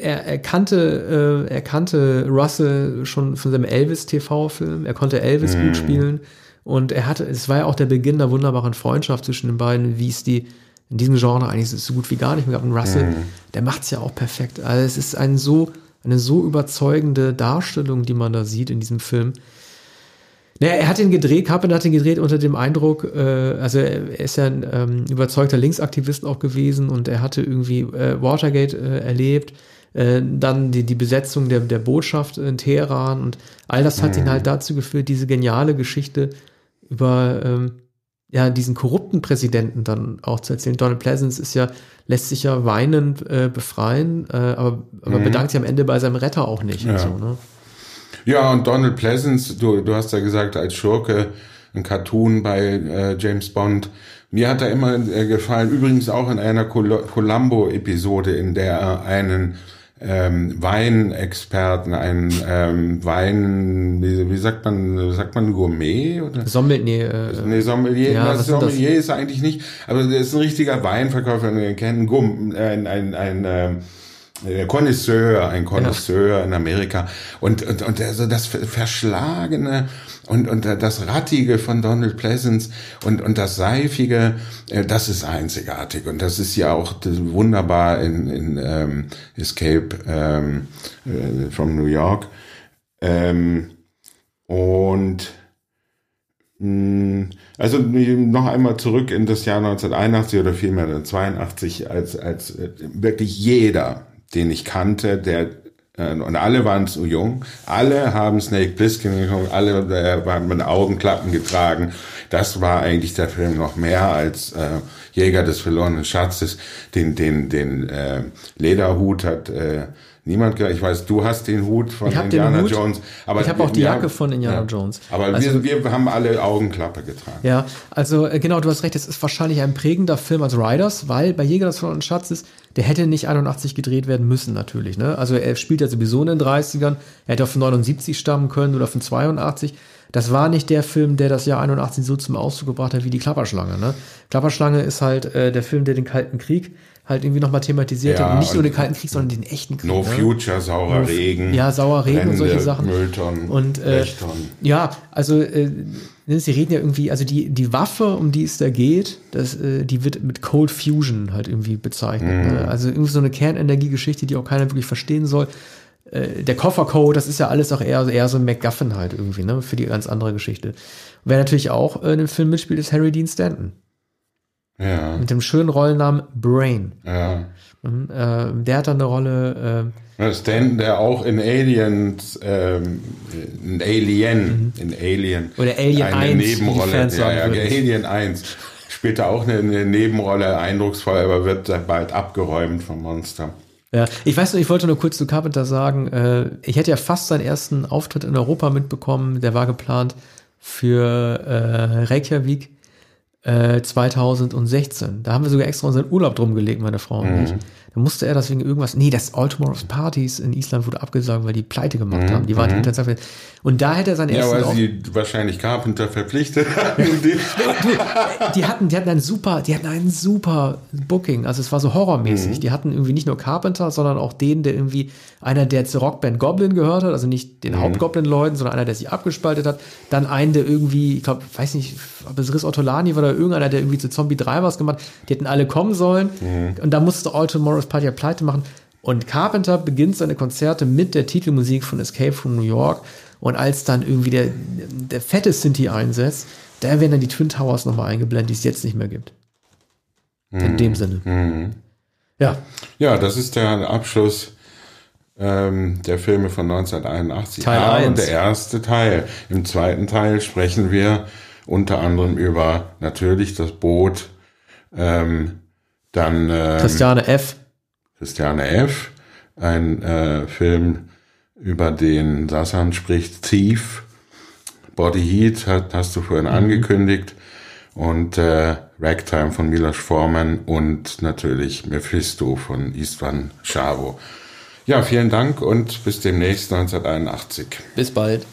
Er, er kannte, äh, er kannte Russell schon von seinem Elvis-TV-Film. Er konnte Elvis Mhm. gut spielen. Und er hatte, es war ja auch der Beginn der wunderbaren Freundschaft zwischen den beiden, wie es die in diesem Genre eigentlich so gut wie gar nicht mehr gab. Und Russell, Mhm. der macht es ja auch perfekt. Also es ist ein so, eine so überzeugende Darstellung, die man da sieht in diesem Film. Naja, er hat ihn gedreht, Carpenter hat ihn gedreht unter dem Eindruck, äh, also er ist ja ein ähm, überzeugter Linksaktivist auch gewesen und er hatte irgendwie äh, Watergate äh, erlebt, äh, dann die, die Besetzung der, der Botschaft in Teheran und all das hat ihn halt dazu geführt, diese geniale Geschichte über ähm, ja, diesen korrupten Präsidenten dann auch zu erzählen. Donald Pleasance ist ja, lässt sich ja weinend äh, befreien, äh, aber, aber bedankt sich am Ende bei seinem Retter auch nicht. Und Ja. so, ne? Ja, und Donald Pleasance, du, du hast ja gesagt, als Schurke, ein Cartoon bei äh, James Bond. Mir hat er immer äh, gefallen, übrigens auch in einer Col Columbo-Episode, in der er einen ähm, Weinexperten, einen ähm, Wein, wie, wie sagt man, sagt man Gourmet oder? Sommel, nee, äh, Nee, Sommelier, Ja, was? Sommelier ist er eigentlich nicht, aber der ist ein richtiger Weinverkäufer, den kennen Gumm, ein, ein, ein, äh, Connoisseur, ein Connoisseur in Amerika. Und und und also das verschlagene und und das rattige von Donald Pleasance und und das seifige, äh, das ist einzigartig. Und das ist ja auch wunderbar in in ähm, Escape ähm, äh, from New York. Ähm, und mh, also noch einmal zurück in das Jahr 1981 oder vielmehr 1982, als, als äh, wirklich jeder, den ich kannte, der äh, und alle waren zu jung, alle haben Snake Plissken geguckt, alle äh, waren mit Augenklappen getragen. Das war eigentlich der Film noch mehr als äh, Jäger des verlorenen Schatzes. Den, den, den äh, Lederhut hat äh, niemand Ich weiß, du hast den Hut von Indiana Hut. Jones. Aber Ich hab auch die Jacke haben- von Indiana Jones. Aber Also- wir, wir haben alle Augenklappe getragen. Ja, also äh, genau, du hast recht, es ist wahrscheinlich ein prägender Film als Riders, weil bei Jäger des verlorenen Schatzes, der hätte nicht 81 gedreht werden müssen natürlich. Ne? Also er spielt ja sowieso in den 30ern, er hätte auf 79 stammen können oder von 82. Das war nicht der Film, der das Jahr 81 so zum Ausdruck gebracht hat wie die Klapperschlange. Ne? Klapperschlange ist halt äh, der Film, der den Kalten Krieg halt irgendwie nochmal thematisiert Ja, hat. Und nicht nur den Kalten Krieg, sondern den echten Krieg. No ne? Future, saurer Regen. Ja, saurer Regen und solche Brände, Sachen. Mülltonnen, Und äh, ja, also äh, ne, sie reden ja irgendwie, also die, die Waffe, um die es da geht, das, äh, die wird mit Cold Fusion halt irgendwie bezeichnet. Mhm. Ne? Also irgendwie so eine Kernenergiegeschichte, die auch keiner wirklich verstehen soll. Äh, der Koffercode, das ist ja alles auch eher, eher so ein MacGuffin halt irgendwie, ne, für die ganz andere Geschichte. Und wer natürlich auch äh, in dem Film mitspielt, ist Harry Dean Stanton. Ja, Mit dem schönen Rollennamen Brain. ja. Mhm, äh, der hat dann eine Rolle, äh, Stanton, der auch in Aliens, ähm, in Alien, in Alien. Mhm. Oder Alien eine 1, wie die Nebenrolle. Ja, ja. Alien 1. Spielt da auch eine, eine Nebenrolle, eindrucksvoll, aber wird bald abgeräumt vom Monster. Ja, ich weiß nur, ich wollte nur kurz zu Carpenter sagen, äh, ich hätte ja fast seinen ersten Auftritt in Europa mitbekommen, der war geplant für äh, Reykjavik äh, 2016. Da haben wir sogar extra unseren Urlaub drum gelegt, meine Frau und ich. Da musste er das wegen irgendwas, nee, das All Tomorrow's Parties in Island wurde abgesagt, weil die pleite gemacht haben. Die waren international. Und da hätte er seinen Ja, ersten weil Auftritt. sie wahrscheinlich Carpenter verpflichtet haben. Die- hatten, die hatten ein super, die hatten einen super Booking. Also es war so horrormäßig. Die hatten irgendwie nicht nur Carpenter, sondern auch den, der irgendwie einer, der zur Rockband Goblin gehört hat, also nicht den Hauptgoblin-Leuten, sondern einer, der sich abgespaltet hat. Dann einen, der irgendwie, ich glaube, weiß nicht, ob es Riss Ortolani war oder irgendeiner, der irgendwie zu Zombie 3 was gemacht. Die hätten alle kommen sollen. Und da musste All Tomorrow's Party ja pleite machen. Und Carpenter beginnt seine Konzerte mit der Titelmusik von Escape from New York. Und als dann irgendwie der, der fette Sinti einsetzt, da werden dann die Twin Towers nochmal eingeblendet, die es jetzt nicht mehr gibt. In dem Sinne. Ja, Ja, das ist der Abschluss ähm, der Filme von 1981. Teil Ah, eins. Und der erste Teil. Im zweiten Teil sprechen wir unter anderem über natürlich das Boot, ähm, dann ähm, Christiane F. Christiane F., ein äh, Film, über den Sassan spricht, Thief, Body Heat, hat, hast du vorhin angekündigt. und äh, Ragtime von Milos Forman und natürlich Mephisto von Istvan Chavo. Ja, vielen Dank und bis demnächst 1981. Bis bald.